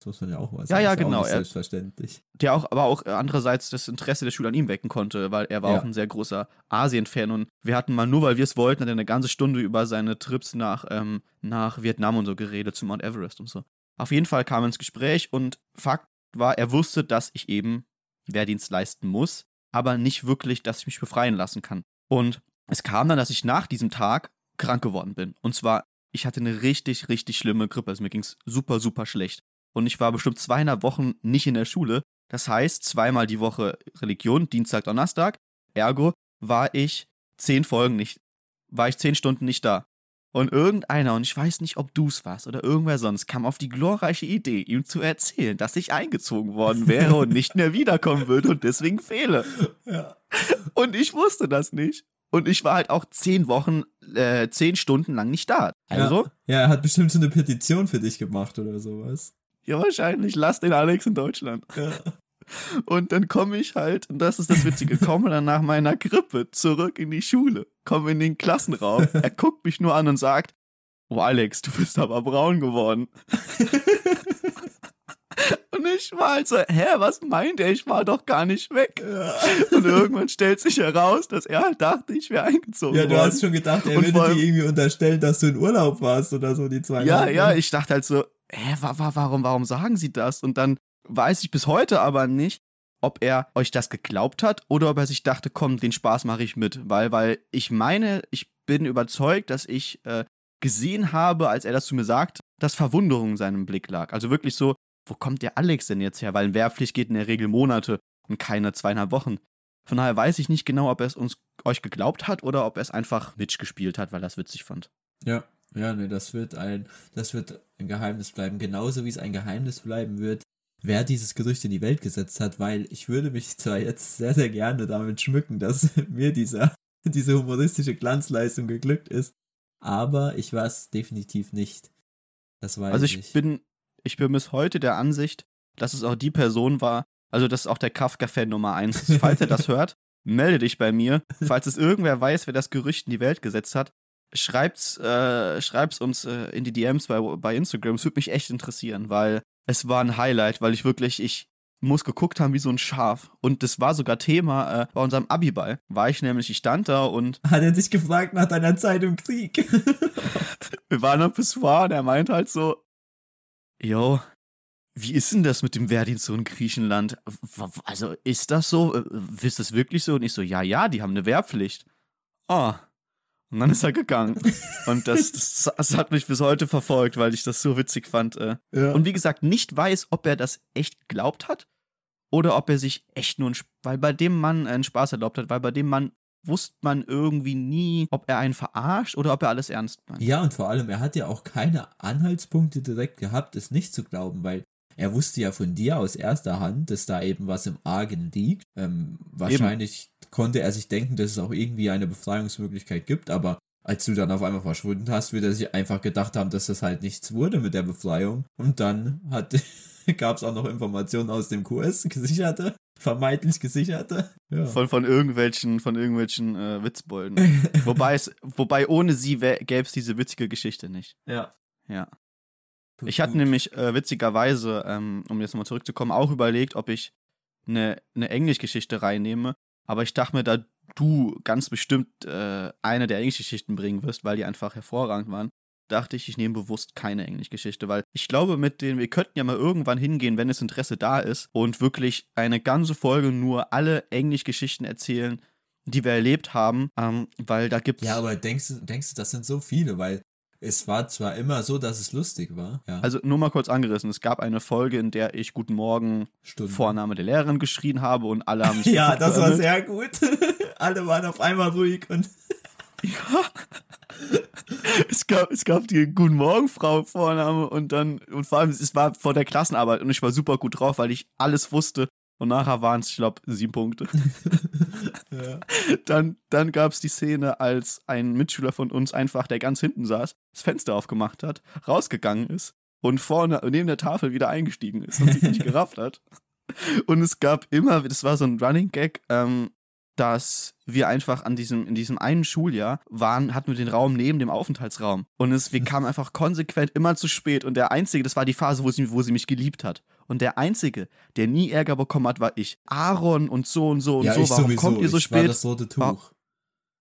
Das muss man ja auch mal sagen. Ja, ja, genau. Ja selbstverständlich. Der auch, aber auch andererseits das Interesse der Schüler an ihm wecken konnte, weil er war ja. auch ein sehr großer Asien-Fan und wir hatten mal nur, weil wir es wollten, hat er eine ganze Stunde über seine Trips nach, ähm, nach Vietnam und so geredet, zu Mount Everest und so. Auf jeden Fall kam er ins Gespräch und Fakt war, er wusste, dass ich eben Wehrdienst leisten muss, aber nicht wirklich, dass ich mich befreien lassen kann. Und es kam dann, dass ich nach diesem Tag krank geworden bin. Und zwar ich hatte eine richtig, richtig schlimme Grippe. Also mir ging es super, super schlecht. Und ich war bestimmt zweieinhalb Wochen nicht in der Schule. Das heißt, zweimal die Woche Religion, Dienstag, Donnerstag. Ergo war ich zehn Folgen nicht, war ich zehn Stunden nicht da. Und irgendeiner, und ich weiß nicht, ob du es warst oder irgendwer sonst, kam auf die glorreiche Idee, ihm zu erzählen, dass ich eingezogen worden wäre und nicht mehr wiederkommen würde und deswegen fehle. Ja. Und ich wusste das nicht. Und ich war halt auch zehn Wochen, äh, zehn Stunden lang nicht da. Also. Ja, ja, er hat bestimmt so eine Petition für dich gemacht oder sowas. Ja, wahrscheinlich. Lass den Alex in Deutschland. Ja. Und dann komme ich halt, und das ist das Witzige, komme dann nach meiner Grippe zurück in die Schule, komme in den Klassenraum. Er guckt mich nur an und sagt, Oh Alex, du bist aber braun geworden. Und ich war halt so, hä, was meint er? Ich war doch gar nicht weg. Ja. Und irgendwann stellt sich heraus, dass er halt dachte, ich wäre eingezogen Ja, du worden. hast schon gedacht, er und würde dir irgendwie unterstellen, dass du in Urlaub warst oder so, die zwei Ja, Jahre. ja, ich dachte halt so, hä, warum, warum sagen sie das? Und dann weiß ich bis heute aber nicht, ob er euch das geglaubt hat oder ob er sich dachte, komm, den Spaß mache ich mit. Weil, weil ich meine, ich bin überzeugt, dass ich äh, gesehen habe, als er das zu mir sagt, dass Verwunderung in seinem Blick lag. Also wirklich so, wo kommt der Alex denn jetzt her? Weil ein Wehrpflicht geht in der Regel Monate und keine zweieinhalb Wochen. Von daher weiß ich nicht genau, ob er es uns euch geglaubt hat oder ob er es einfach Witch gespielt hat, weil er es witzig fand. Ja, ja, nee, das wird ein, das wird ein Geheimnis bleiben. Genauso wie es ein Geheimnis bleiben wird, wer dieses Gerücht in die Welt gesetzt hat, weil ich würde mich zwar jetzt sehr, sehr gerne damit schmücken, dass mir dieser, diese humoristische Glanzleistung geglückt ist, aber ich war es definitiv nicht. Das weiß Also ich ich. bin, ich bin bis heute der Ansicht, dass es auch die Person war, also das ist auch der Kafka-Fan Nummer eins. ist. Falls er das hört, melde dich bei mir. Falls es irgendwer weiß, wer das Gerücht in die Welt gesetzt hat, schreibt's, äh, schreib's uns äh, in die DMs bei, bei Instagram. Es würde mich echt interessieren, weil es war ein Highlight, weil ich wirklich, ich muss geguckt haben wie so ein Schaf. Und das war sogar Thema äh, bei unserem Abiball. War ich nämlich, ich stand da und Hat er dich gefragt nach deiner Zeit im Krieg? wir waren am Pissoir und er meint halt so, yo, wie ist denn das mit dem Wehrdienst so in Griechenland? Also ist das so? Äh, Ist das wirklich so? Und ich so, ja, ja, die haben eine Wehrpflicht. Ah. Und dann ist er gegangen. Und das, das, das hat mich bis heute verfolgt, weil ich das so witzig fand. Äh. ja. Und wie gesagt, nicht weiß, ob er das echt geglaubt hat oder ob er sich echt nur, Sp- weil bei dem Mann einen Spaß erlaubt hat, weil bei dem Mann wusste man irgendwie nie, ob er einen verarscht oder ob er alles ernst meint. Ja, und vor allem, er hat ja auch keine Anhaltspunkte direkt gehabt, es nicht zu glauben, weil er wusste ja von dir aus erster Hand, dass da eben was im Argen liegt. Ähm, wahrscheinlich konnte er sich denken, dass es auch irgendwie eine Befreiungsmöglichkeit gibt, aber als du dann auf einmal verschwunden hast, wird er sich einfach gedacht haben, dass das halt nichts wurde mit der Befreiung. Und dann hat gab es auch noch Informationen aus dem QS, gesicherte, vermeintlich gesicherte. Ja. Von, von irgendwelchen, von irgendwelchen äh, Witzbolden. wobei, es, wobei ohne sie gäbe es diese witzige Geschichte nicht. ja. Ja. Ich hatte nämlich äh, witzigerweise, ähm, um jetzt nochmal zurückzukommen, auch überlegt, ob ich eine, eine Englischgeschichte reinnehme. Aber ich dachte mir, da du ganz bestimmt äh, eine der Englischgeschichten bringen wirst, weil die einfach hervorragend waren, dachte ich, ich nehme bewusst keine Englischgeschichte, weil ich glaube, mit den, wir könnten ja mal irgendwann hingehen, wenn das Interesse da ist und wirklich eine ganze Folge nur alle Englischgeschichten erzählen, die wir erlebt haben, ähm, weil da gibt's Ja, aber denkst du, denkst du, das sind so viele, weil es war zwar immer so, dass es lustig war. Ja, also nur mal kurz angerissen. Es gab eine Folge, in der ich Guten Morgen Stunden. Vorname der Lehrerin geschrien habe und alle haben sich Ja, das war sehr gut. Alle waren auf einmal ruhig und es gab, es gab die Guten Morgen Frau Vorname und dann, und vor allem, es war vor der Klassenarbeit und ich war super gut drauf, weil ich alles wusste. Und nachher waren es, ich glaube, sieben Punkte. ja. Dann, dann gab es die Szene, als ein Mitschüler von uns einfach, der ganz hinten saß, das Fenster aufgemacht hat, rausgegangen ist und vorne neben der Tafel wieder eingestiegen ist und sich nicht gerafft hat. Und es gab immer, das war so ein Running Gag, ähm, dass wir einfach an diesem, in diesem einen Schuljahr waren, hatten wir den Raum neben dem Aufenthaltsraum. Und es, wir kamen einfach konsequent immer zu spät. Und der Einzige, das war die Phase, wo sie, wo sie mich geliebt hat. Und der Einzige, der nie Ärger bekommen hat, war ich. Aaron und so und so und ja, so. Warum sowieso. kommt ihr so ich war spät? das rote Tuch.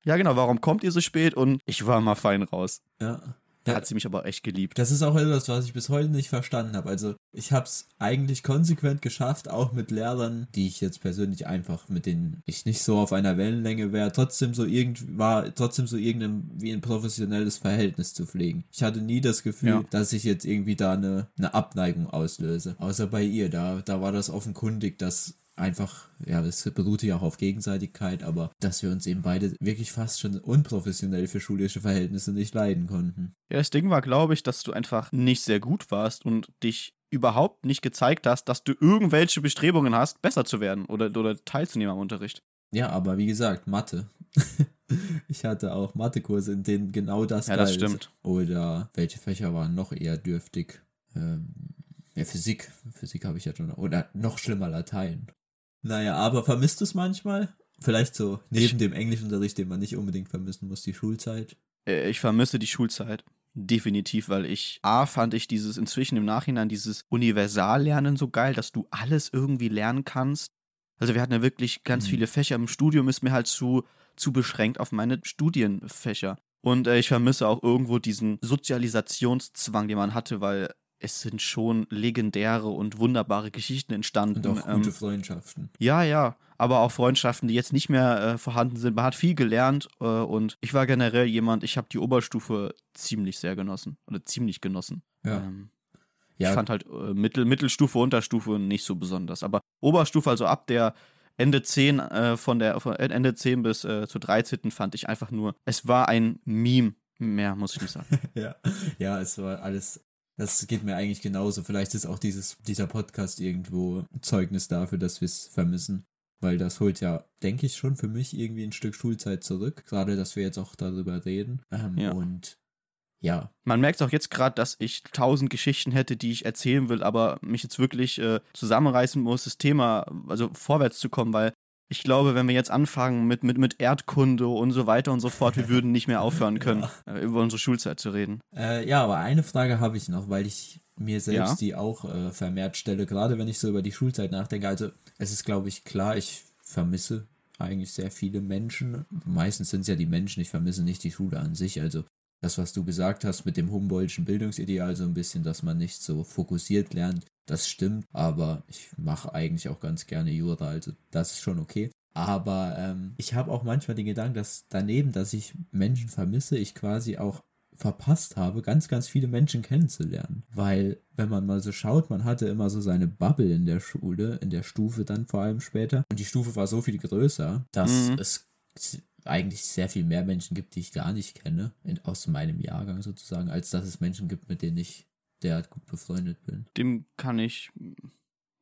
Ja, genau, warum kommt ihr so spät? Und ich war mal fein raus. Ja. Da Ja. hat sie mich aber echt geliebt. Das ist auch etwas, was ich bis heute nicht verstanden habe. Also ich habe es eigentlich konsequent geschafft, auch mit Lehrern, die ich jetzt persönlich einfach, mit denen ich nicht so auf einer Wellenlänge wäre, trotzdem so irgend war trotzdem so irgendein wie ein professionelles Verhältnis zu pflegen. Ich hatte nie das Gefühl, Ja. dass ich jetzt irgendwie da eine, eine Abneigung auslöse. Außer bei ihr, da da war das offenkundig, dass einfach, ja, es beruhte ja auch auf Gegenseitigkeit, aber dass wir uns eben beide wirklich fast schon unprofessionell für schulische Verhältnisse nicht leiden konnten. Ja, das Ding war, glaube ich, dass du einfach nicht sehr gut warst und dich überhaupt nicht gezeigt hast, dass du irgendwelche Bestrebungen hast, besser zu werden oder, oder teilzunehmen am Unterricht. Ja, aber wie gesagt, Mathe. ich hatte auch Mathekurse, in denen genau das Ja, das stimmt. Oder welche Fächer waren noch eher dürftig? Ähm, ja, Physik. Physik habe ich ja schon. Oder noch schlimmer Latein. Naja, aber vermisst du es manchmal? Vielleicht so neben Ich- dem Englischunterricht, den man nicht unbedingt vermissen muss, die Schulzeit. Äh, Ich vermisse die Schulzeit. Definitiv, weil ich, A, fand ich dieses inzwischen im Nachhinein, dieses Universallernen so geil, dass du alles irgendwie lernen kannst. Also wir hatten ja wirklich ganz Mhm. viele Fächer. Im Studium ist mir halt zu, zu beschränkt auf meine Studienfächer. Und äh, ich vermisse auch irgendwo diesen Sozialisationszwang, den man hatte, weil es sind schon legendäre und wunderbare Geschichten entstanden. Und auch ähm, gute Freundschaften. ja, ja, aber auch Freundschaften, die jetzt nicht mehr äh, vorhanden sind. Man hat viel gelernt äh, und ich war generell jemand, ich habe die Oberstufe ziemlich sehr genossen oder ziemlich genossen. Ja. Ähm, ja, Ich fand halt äh, Mittel, Mittelstufe, Unterstufe nicht so besonders, aber Oberstufe, also ab der Ende 10 äh, von der von Ende 10 bis äh, zur 13. fand ich einfach nur, es war ein Meme mehr, muss ich nicht sagen. ja. ja, es war alles das geht mir eigentlich genauso. Vielleicht ist auch dieses, dieser Podcast irgendwo Zeugnis dafür, dass wir es vermissen. Weil das holt ja, denke ich, schon für mich irgendwie ein Stück Schulzeit zurück. Gerade, dass wir jetzt auch darüber reden. Ähm, Ja. Und ja, Man merkt auch jetzt gerade, dass ich tausend Geschichten hätte, die ich erzählen will, aber mich jetzt wirklich äh, zusammenreißen muss, das Thema, also vorwärts zu kommen, weil ich glaube, wenn wir jetzt anfangen mit, mit, mit Erdkunde und so weiter und so fort, wir würden nicht mehr aufhören können, äh, über unsere Schulzeit zu reden. Äh, ja, aber eine Frage habe ich noch, weil ich mir selbst Ja. die auch äh, vermehrt stelle, gerade wenn ich so über die Schulzeit nachdenke. Also es ist, glaube ich, klar, ich vermisse eigentlich sehr viele Menschen. Meistens sind es ja die Menschen, ich vermisse nicht die Schule an sich. Also das, was du gesagt hast mit dem Humboldtschen Bildungsideal, so ein bisschen, dass man nicht so fokussiert lernt, das stimmt. Aber ich mache eigentlich auch ganz gerne Jura, also das ist schon okay. Aber ähm, ich habe auch manchmal den Gedanken, dass daneben, dass ich Menschen vermisse, ich quasi auch verpasst habe, ganz, ganz viele Menschen kennenzulernen. Weil, wenn man mal so schaut, man hatte immer so seine Bubble in der Schule, in der Stufe dann vor allem später. Und die Stufe war so viel größer, dass Mhm. es eigentlich sehr viel mehr Menschen gibt, die ich gar nicht kenne, in, aus meinem Jahrgang sozusagen, als dass es Menschen gibt, mit denen ich derart gut befreundet bin. Dem kann ich,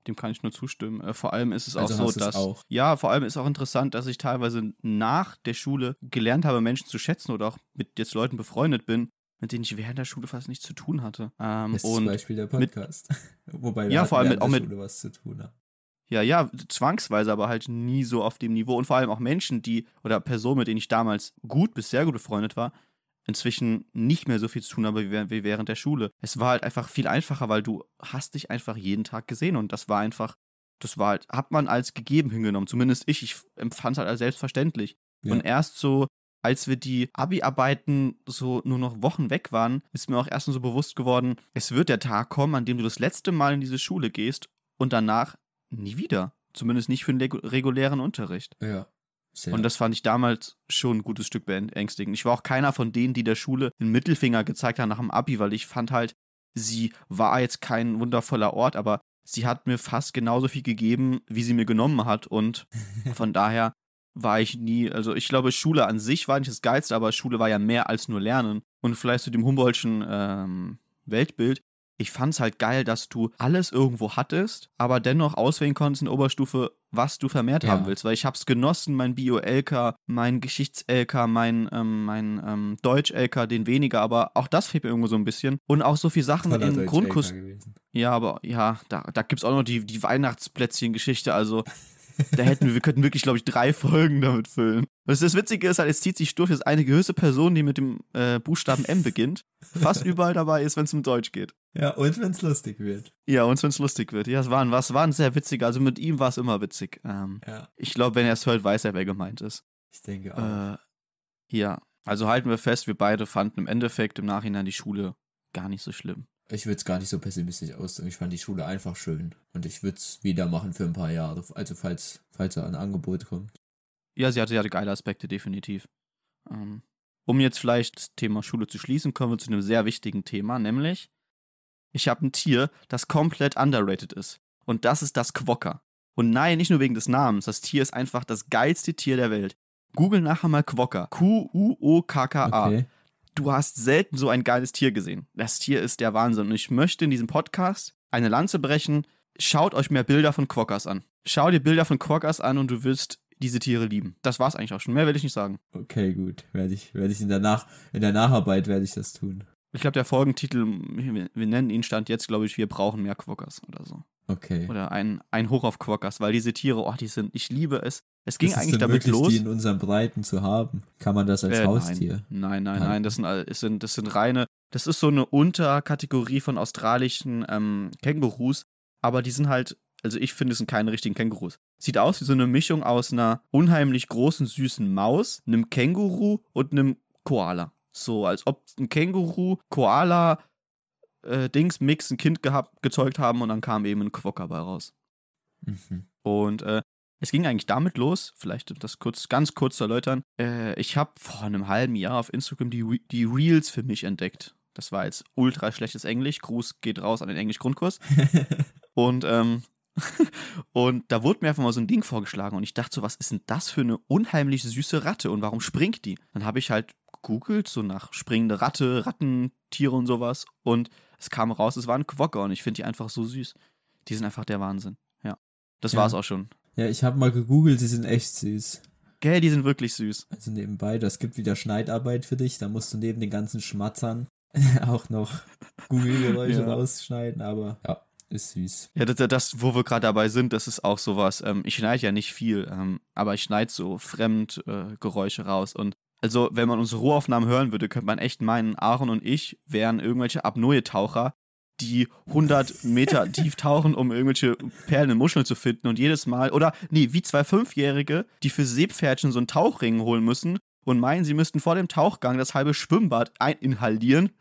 dem kann ich nur zustimmen. Äh, vor allem ist es auch Also so, du es dass. auch? Ja, vor allem ist auch interessant, dass ich teilweise nach der Schule gelernt habe, Menschen zu schätzen oder auch mit jetzt Leuten befreundet bin, mit denen ich während der Schule fast nichts zu tun hatte. Ähm, Das ist und zum Beispiel der Podcast. Wobei wir Ja, vor allem mit- auch mit- Schule was zu tun haben. Ja, ja, zwangsweise, aber halt nie so auf dem Niveau. Und vor allem auch Menschen, die, oder Personen, mit denen ich damals gut bis sehr gut befreundet war, inzwischen nicht mehr so viel zu tun haben wie während- wie während der Schule. Es war halt einfach viel einfacher, weil du hast dich einfach jeden Tag gesehen und das war einfach, das war halt, hat man als gegeben hingenommen. Zumindest ich, ich empfand es halt als selbstverständlich. Ja. Und erst so, als wir die Abi-Arbeiten so nur noch Wochen weg waren, ist mir auch erst so bewusst geworden, es wird der Tag kommen, an dem du das letzte Mal in diese Schule gehst und danach nie wieder. Zumindest nicht für den regulären Unterricht. Ja. Sehr. Und das fand ich damals schon ein gutes Stück beängstigend. Ich war auch keiner von denen, die der Schule den Mittelfinger gezeigt haben nach dem Abi, weil ich fand halt, sie war jetzt kein wundervoller Ort, aber sie hat mir fast genauso viel gegeben, wie sie mir genommen hat. Und von daher war ich nie, also ich glaube, Schule an sich war nicht das Geilste, aber Schule war ja mehr als nur Lernen. Und vielleicht zu dem Humboldtschen ähm, Weltbild. Ich fand es halt geil, dass du alles irgendwo hattest, aber dennoch auswählen konntest in Oberstufe, was du vermehrt Ja. haben willst. Weil ich hab's genossen, mein Bio-LK, mein Geschichts-LK, mein, ähm, mein ähm, Deutsch-LK, den weniger, aber auch das fehlt mir irgendwo so ein bisschen. Und auch so viele Sachen in Deutsch-LK Grundkurs. Ja, aber ja, da, da gibt's auch noch die, die Weihnachtsplätzchen-Geschichte, also da hätten wir, wir könnten wirklich, glaube ich, drei Folgen damit füllen. Was das Witzige ist halt, es zieht sich durch, dass eine gewisse Person, die mit dem äh, Buchstaben M beginnt, fast überall dabei ist, wenn es um Deutsch geht. Ja, und wenn es lustig wird. Ja, und wenn es lustig wird. Ja, es war, ein- was war ein sehr witziger, also mit ihm war es immer witzig. Ähm, Ja, ich glaube, wenn er es hört, weiß er, wer gemeint ist. ich denke auch. Äh, ja, also halten wir fest, wir beide fanden im Endeffekt im Nachhinein die Schule gar nicht so schlimm. Ich würde es gar nicht so pessimistisch ausdrücken. Ich fand die Schule einfach schön. Und ich würde es wieder machen für ein paar Jahre. Also falls, falls da ein Angebot kommt. Ja, sie hatte, sie hatte geile Aspekte, definitiv. Ähm, um jetzt vielleicht das Thema Schule zu schließen, kommen wir zu einem sehr wichtigen Thema, nämlich ich habe ein Tier, das komplett underrated ist. Und das ist das Quokka. Und nein, nicht nur wegen des Namens. Das Tier ist einfach das geilste Tier der Welt. Google nachher mal Quokka. Q-U-O-K-K-A. Okay. Du hast selten so ein geiles Tier gesehen. Das Tier ist der Wahnsinn. Und ich möchte in diesem Podcast eine Lanze brechen. Schaut euch mehr Bilder von Quokkas an. Schau dir Bilder von Quokkas an und du wirst diese Tiere lieben. Das war's eigentlich auch schon. Mehr will ich nicht sagen. Okay, gut. Werde ich, werde ich in der Nach in der Nacharbeit werde ich das tun. Ich glaube, der Folgentitel, wir, wir nennen ihn Stand jetzt, glaube ich, wir brauchen mehr Quokkas oder so. Okay. Oder ein, ein Hoch auf Quokkas, weil diese Tiere, oh, die sind, ich liebe es. Es ging Ist eigentlich damit möglich, los. die in unseren Breiten zu haben? Kann man das als Äh, Haustier? Nein, nein, nein, Nein. Das sind, es sind, das sind reine, das ist so eine Unterkategorie von australischen ähm, Kängurus, aber die sind halt, also ich finde, es sind keine richtigen Kängurus. Sieht aus wie so eine Mischung aus einer unheimlich großen, süßen Maus, einem Känguru und einem Koala. So, als ob ein Känguru, Koala, äh, Dings, Mix, ein Kind gehabt, gezeugt haben und dann kam eben ein Quokka bei raus. Mhm. Und äh, es ging eigentlich damit los, vielleicht um das kurz, ganz kurz zu erläutern. Äh, ich habe vor einem halben Jahr auf Instagram die, Re- die Reels für mich entdeckt. Das war jetzt ultra schlechtes Englisch. Gruß geht raus an den Englisch-Grundkurs. Und ähm, und da wurde mir einfach mal so ein Ding vorgeschlagen und ich dachte so, was ist denn das für eine unheimlich süße Ratte und warum springt die? Dann habe ich halt gegoogelt, so nach springende Ratte, Rattentiere und sowas und es kam raus, es war ein Quokka und ich finde die einfach so süß. Die sind einfach der Wahnsinn. Ja. Das Ja. war's auch schon. Ja, ich habe mal gegoogelt, die sind echt süß. Gell, die sind wirklich süß. Also nebenbei, das gibt wieder Schneidarbeit für dich. Da musst du neben den ganzen Schmatzern auch noch Google-Geräusche Ja. rausschneiden, aber ja, ist süß. Ja, das, das wo wir gerade dabei sind, das ist auch sowas. Ähm, ich schneide ja nicht viel, ähm, aber ich schneide so Fremdgeräusche äh, raus. Und also, wenn man unsere Rohaufnahmen hören würde, könnte man echt meinen, Aaron und ich wären irgendwelche Apnoe-Taucher, die 100 Meter tief tauchen, um irgendwelche Perlen in Muscheln zu finden. Und jedes Mal, oder nee, wie zwei Fünfjährige, die für Seepferdchen so einen Tauchring holen müssen und meinen, sie müssten vor dem Tauchgang das halbe Schwimmbad eininhalieren,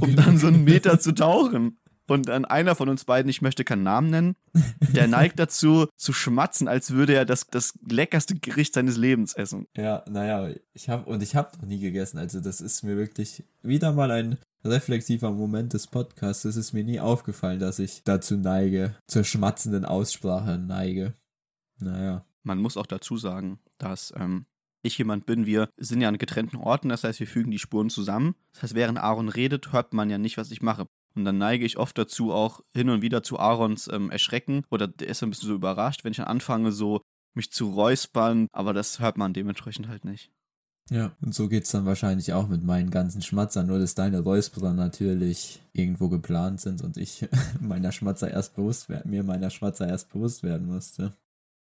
um dann so einen Meter zu tauchen. Und dann einer von uns beiden, ich möchte keinen Namen nennen, der neigt dazu zu schmatzen, als würde er das, das leckerste Gericht seines Lebens essen. Ja, naja, ich habe und ich habe noch nie gegessen. Also das ist mir wirklich wieder mal ein reflexiver Moment des Podcasts. Es ist mir nie aufgefallen, dass ich dazu neige, zur schmatzenden Aussprache neige. Naja. Man muss auch dazu sagen, dass ähm, ich jemand bin, wir sind ja an getrennten Orten, das heißt, wir fügen die Spuren zusammen. Das heißt, während Aaron redet, hört man ja nicht, was ich mache. Und dann neige ich oft dazu, auch hin und wieder zu Aarons ähm, Erschrecken oder der ist ein bisschen so überrascht, wenn ich dann anfange, so mich zu räuspern, aber das hört man dementsprechend halt nicht. Ja. Und so geht's dann wahrscheinlich auch mit meinen ganzen Schmatzern, nur dass deine Räusperer natürlich irgendwo geplant sind und ich meiner Schmatzer erst bewusst mir meiner Schmatzer erst bewusst werden musste.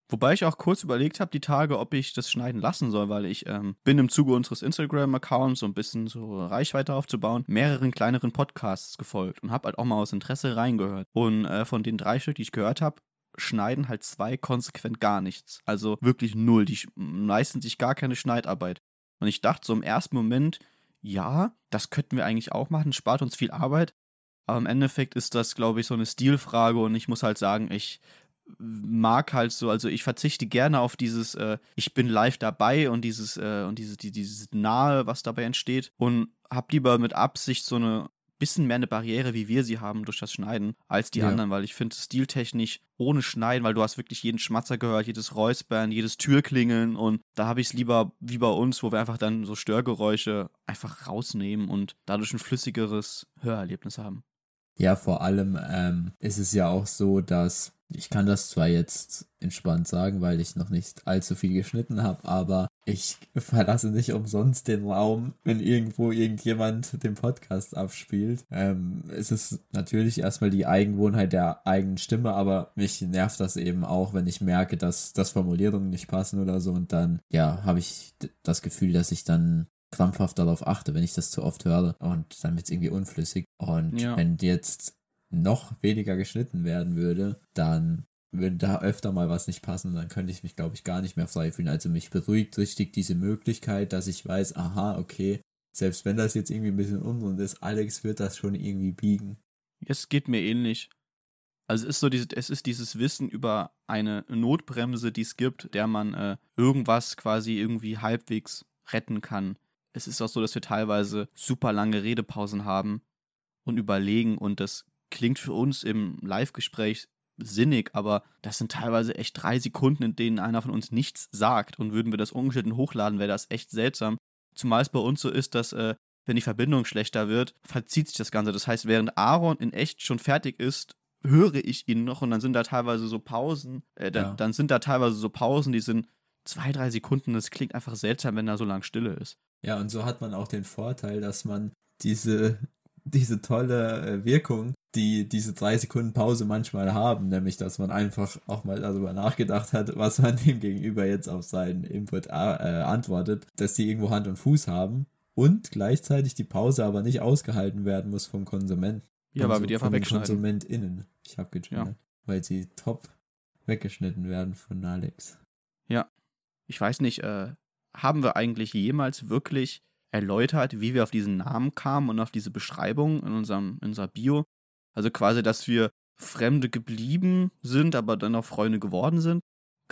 Wobei ich auch kurz überlegt habe, die Tage, ob ich das schneiden lassen soll, weil ich ähm, bin im Zuge unseres Instagram-Accounts, so ein bisschen so Reichweite aufzubauen, mehreren kleineren Podcasts gefolgt und habe halt auch mal aus Interesse reingehört. Und äh, von den drei Stück, die ich gehört habe, schneiden halt zwei konsequent gar nichts. Also wirklich null. Die leisten sich gar keine Schneidarbeit. Und ich dachte so im ersten Moment, ja, das könnten wir eigentlich auch machen, spart uns viel Arbeit. Aber im Endeffekt ist das, glaube ich, so eine Stilfrage und ich muss halt sagen, ich mag halt so, also ich verzichte gerne auf dieses, äh, ich bin live dabei und dieses, äh, und diese, die, dieses Nahe, was dabei entsteht und hab lieber mit Absicht so eine bisschen mehr eine Barriere, wie wir sie haben durch das Schneiden, als die Ja. anderen, weil ich finde stiltechnisch ohne Schneiden, weil du hast wirklich jeden Schmatzer gehört, jedes Räuspern, jedes Türklingeln und da habe ich es lieber wie bei uns, wo wir einfach dann so Störgeräusche einfach rausnehmen und dadurch ein flüssigeres Hörerlebnis haben. Ja, vor allem ähm, ist es ja auch so, dass ich kann das zwar jetzt entspannt sagen, weil ich noch nicht allzu viel geschnitten habe, aber ich verlasse nicht umsonst den Raum, wenn irgendwo irgendjemand den Podcast abspielt. Ähm, es ist natürlich erstmal die Eigenwohnheit der eigenen Stimme, aber mich nervt das eben auch, wenn ich merke, dass, dass Formulierungen nicht passen oder so und dann, ja, habe ich das Gefühl, dass ich dann krampfhaft darauf achte, wenn ich das zu oft höre und dann wird es irgendwie unflüssig. Und Ja. wenn jetzt noch weniger geschnitten werden würde, dann würde da öfter mal was nicht passen, dann könnte ich mich, glaube ich, gar nicht mehr frei fühlen. Also mich beruhigt richtig diese Möglichkeit, dass ich weiß, aha, okay, selbst wenn das jetzt irgendwie ein bisschen unrund ist, Alex wird das schon irgendwie biegen. Es geht mir ähnlich. Also es ist so diese, es ist dieses Wissen über eine Notbremse, die es gibt, der man äh, irgendwas quasi irgendwie halbwegs retten kann. Es ist auch so, dass wir teilweise super lange Redepausen haben und überlegen und das klingt für uns im Live-Gespräch sinnig, aber das sind teilweise echt drei Sekunden, in denen einer von uns nichts sagt und würden wir das ungeschnitten hochladen, wäre das echt seltsam. Zumal es bei uns so ist, dass äh, wenn die Verbindung schlechter wird, verzieht sich das Ganze. Das heißt, während Aaron in echt schon fertig ist, höre ich ihn noch und dann sind da teilweise so Pausen, äh, dann, Ja. dann sind da teilweise so Pausen, die sind zwei, drei Sekunden. Das klingt einfach seltsam, wenn da so lang Stille ist. Ja, und so hat man auch den Vorteil, dass man diese, diese tolle äh, Wirkung, die diese drei Sekunden Pause manchmal haben, nämlich dass man einfach auch mal darüber nachgedacht hat, was man dem Gegenüber jetzt auf seinen Input äh, antwortet, dass die irgendwo Hand und Fuß haben und gleichzeitig die Pause aber nicht ausgehalten werden muss vom Konsumenten. Ja, weil wir die einfach wegschneiden. KonsumentInnen. Ich habe gegendert, weil sie top weggeschnitten werden von Alex. Ich weiß nicht, äh, haben wir eigentlich jemals wirklich erläutert, wie wir auf diesen Namen kamen und auf diese Beschreibung in unserem in unserer Bio? Also quasi, dass wir Fremde geblieben sind, aber dann auch Freunde geworden sind.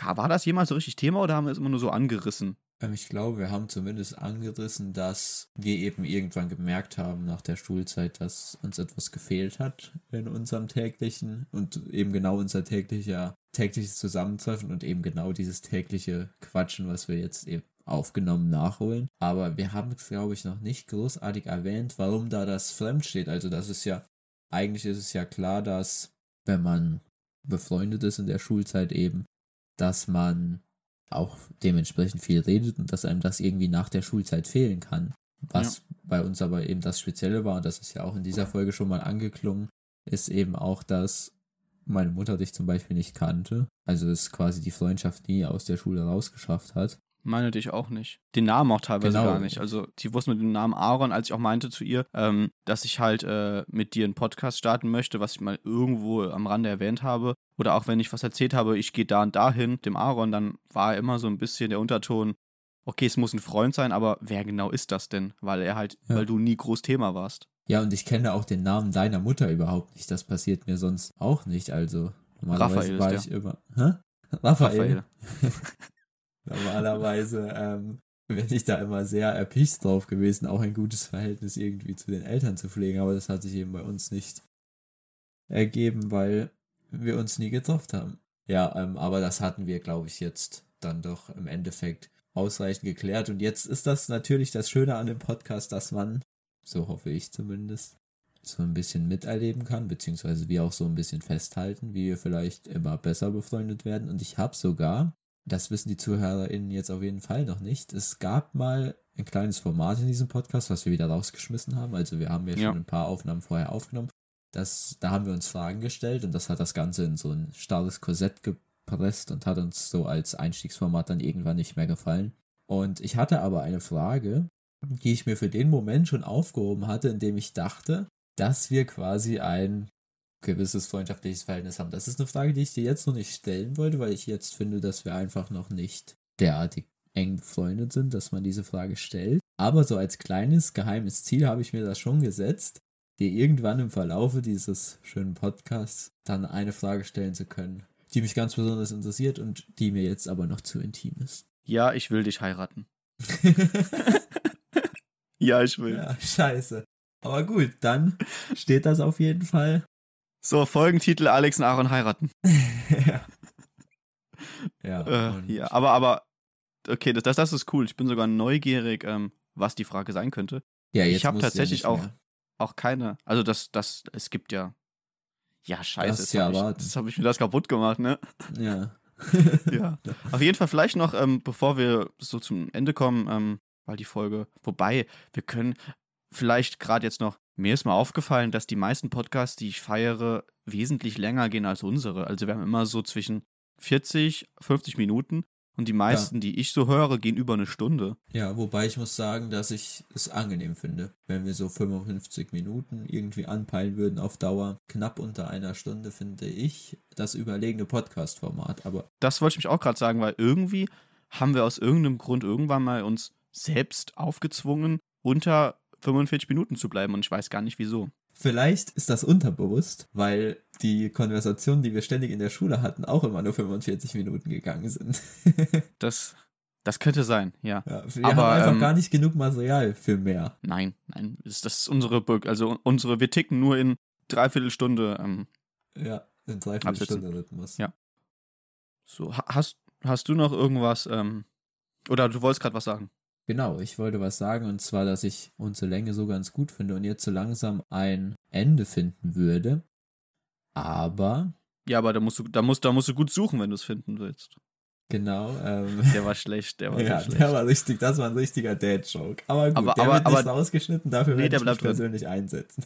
War das jemals so richtig Thema oder haben wir es immer nur so angerissen? Ähm, ich glaube, wir haben zumindest angerissen, dass wir eben irgendwann gemerkt haben nach der Schulzeit, dass uns etwas gefehlt hat in unserem täglichen und eben genau unser täglicher, tägliches Zusammentreffen und eben genau dieses tägliche Quatschen, was wir jetzt eben aufgenommen nachholen. Aber wir haben es, glaube ich, noch nicht großartig erwähnt, warum da das fremd steht. Also das ist ja, eigentlich ist es ja klar, dass wenn man befreundet ist in der Schulzeit eben, dass man auch dementsprechend viel redet und dass einem das irgendwie nach der Schulzeit fehlen kann. Was ja. bei uns aber eben das Spezielle war, und das ist ja auch in dieser Folge schon mal angeklungen, ist eben auch, dass meine Mutter dich zum Beispiel nicht kannte. Also es quasi die Freundschaft nie aus der Schule rausgeschafft hat. Meine dich auch nicht. Den Namen auch teilweise genau. gar nicht. Also sie wusste mit dem Namen Aaron, als ich auch meinte zu ihr, ähm, dass ich halt äh, mit dir einen Podcast starten möchte, was ich mal irgendwo am Rande erwähnt habe. Oder auch wenn ich was erzählt habe, ich gehe da und dahin, dem Aaron, dann war immer so ein bisschen der Unterton, okay, es muss ein Freund sein, aber wer genau ist das denn? Weil er halt, ja. weil du nie groß Thema warst. Ja, und ich kenne auch den Namen deiner Mutter überhaupt nicht. Das passiert mir sonst auch nicht. Also normalerweise Raphael war ich immer. Hä? Raphael. Raphael. Normalerweise ähm, bin ich da immer sehr erpicht drauf gewesen, auch ein gutes Verhältnis irgendwie zu den Eltern zu pflegen, aber das hat sich eben bei uns nicht ergeben, weil wir uns nie getroffen haben. Ja, ähm, aber das hatten wir, glaube ich, jetzt dann doch im Endeffekt ausreichend geklärt. Und jetzt ist das natürlich das Schöne an dem Podcast, dass man, so hoffe ich zumindest, so ein bisschen miterleben kann, beziehungsweise wir auch so ein bisschen festhalten, wie wir vielleicht immer besser befreundet werden. Und ich habe sogar das wissen die ZuhörerInnen jetzt auf jeden Fall noch nicht. Es gab mal ein kleines Format in diesem Podcast, was wir wieder rausgeschmissen haben. Also wir haben ja, ja. schon ein paar Aufnahmen vorher aufgenommen. Das, da haben wir uns Fragen gestellt und das hat das Ganze in so ein starres Korsett gepresst und hat uns so als Einstiegsformat dann irgendwann nicht mehr gefallen. Und ich hatte aber eine Frage, die ich mir für den Moment schon aufgehoben hatte, in dem ich dachte, dass wir quasi ein gewisses freundschaftliches Verhältnis haben. Das ist eine Frage, die ich dir jetzt noch nicht stellen wollte, weil ich jetzt finde, dass wir einfach noch nicht derartig eng befreundet sind, dass man diese Frage stellt. Aber so als kleines geheimes Ziel habe ich mir das schon gesetzt, dir irgendwann im Verlaufe dieses schönen Podcasts dann eine Frage stellen zu können, die mich ganz besonders interessiert und die mir jetzt aber noch zu intim ist. Ja, ich will dich heiraten. ja, ich will. Ja, scheiße. Aber gut, dann steht das auf jeden Fall so, Folgentitel Alex und Aaron heiraten. ja. Ja, äh, ja, aber, aber, okay, das, das, das ist cool. Ich bin sogar neugierig, ähm, was die Frage sein könnte. Ja, jetzt ich habe tatsächlich ja auch, auch keine. Also, das, das, es gibt ja. Ja, scheiße. Das, ja habe ich, hab ich mir das kaputt gemacht, ne? Ja. ja. Auf jeden Fall vielleicht noch, ähm, bevor wir so zum Ende kommen, ähm, weil die Folge, wobei, wir können vielleicht gerade jetzt noch mir ist mal aufgefallen, dass die meisten Podcasts, die ich feiere, wesentlich länger gehen als unsere. Also wir haben immer so zwischen 40, 50 Minuten und die meisten, ja. die ich so höre, gehen über eine Stunde. Ja, wobei ich muss sagen, dass ich es angenehm finde, wenn wir so 55 Minuten irgendwie anpeilen würden auf Dauer. Knapp unter einer Stunde finde ich das überlegene Podcast-Format. Aber das wollte ich mich auch gerade sagen, weil irgendwie haben wir aus irgendeinem Grund irgendwann mal uns selbst aufgezwungen, unter 45 Minuten zu bleiben und ich weiß gar nicht wieso. Vielleicht ist das unterbewusst, weil die Konversationen, die wir ständig in der Schule hatten, auch immer nur 45 Minuten gegangen sind. das, das könnte sein, ja. ja wir Aber, haben einfach ähm, gar nicht genug Material für mehr. Nein, nein, das ist unsere, also unsere, wir ticken nur in Dreiviertelstunde. Ähm, ja, in Dreiviertelstunde Rhythmus. Ja. So, hast, hast du noch irgendwas, ähm, oder du wolltest gerade was sagen? Genau, ich wollte was sagen und zwar, dass ich unsere Länge so ganz gut finde und jetzt so langsam ein Ende finden würde. Aber. Ja, aber da musst du, da musst, da musst du gut suchen, wenn du es finden willst. Genau. Ähm, der war schlecht, der war ja, schlecht. Der war richtig, das war ein richtiger Dad-Joke. Aber gut, aber, der aber, wird aber, nicht ausgeschnitten, dafür nee, werde ich mich persönlich drin. einsetzen.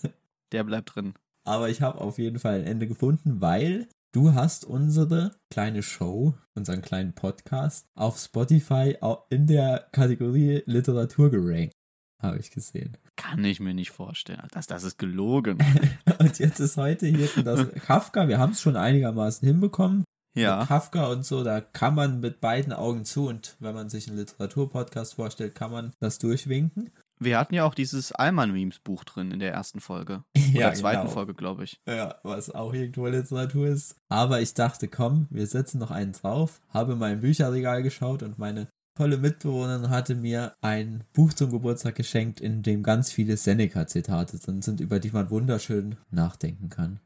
Der bleibt drin. Aber ich habe auf jeden Fall ein Ende gefunden, weil Du hast unsere kleine Show, unseren kleinen Podcast auf Spotify in der Kategorie Literatur gerankt. Habe ich gesehen. Kann ich mir nicht vorstellen. Das, das ist gelogen. und jetzt ist heute hier das Kafka. Wir haben es schon einigermaßen hinbekommen. Ja. Kafka und so, da kann man mit beiden Augen zu und wenn man sich einen Literaturpodcast vorstellt, kann man das durchwinken. Wir hatten ja auch dieses Allmann-Memes-Buch drin in der ersten Folge. Ja, in der zweiten genau. Folge, glaube ich. Ja, was auch irgendwo Literatur ist. Aber ich dachte, komm, wir setzen noch einen drauf, habe in mein Bücherregal geschaut und meine tolle Mitbewohnerin hatte mir ein Buch zum Geburtstag geschenkt, in dem ganz viele Seneca-Zitate drin sind, über die man wunderschön nachdenken kann.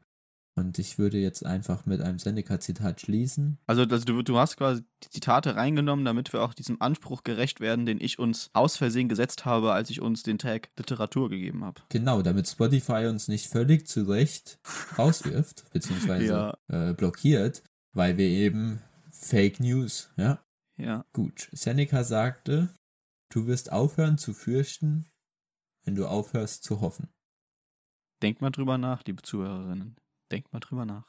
Und ich würde jetzt einfach mit einem Seneca-Zitat schließen. Also, also du, du hast quasi die Zitate reingenommen, damit wir auch diesem Anspruch gerecht werden, den ich uns aus Versehen gesetzt habe, als ich uns den Tag Literatur gegeben habe. Genau, damit Spotify uns nicht völlig zu Recht rauswirft, beziehungsweise Ja. äh, blockiert, weil wir eben Fake News, ja. Ja. Gut, Seneca sagte, du wirst aufhören zu fürchten, wenn du aufhörst zu hoffen. Denkt mal drüber nach, liebe Zuhörerinnen. Denkt mal drüber nach.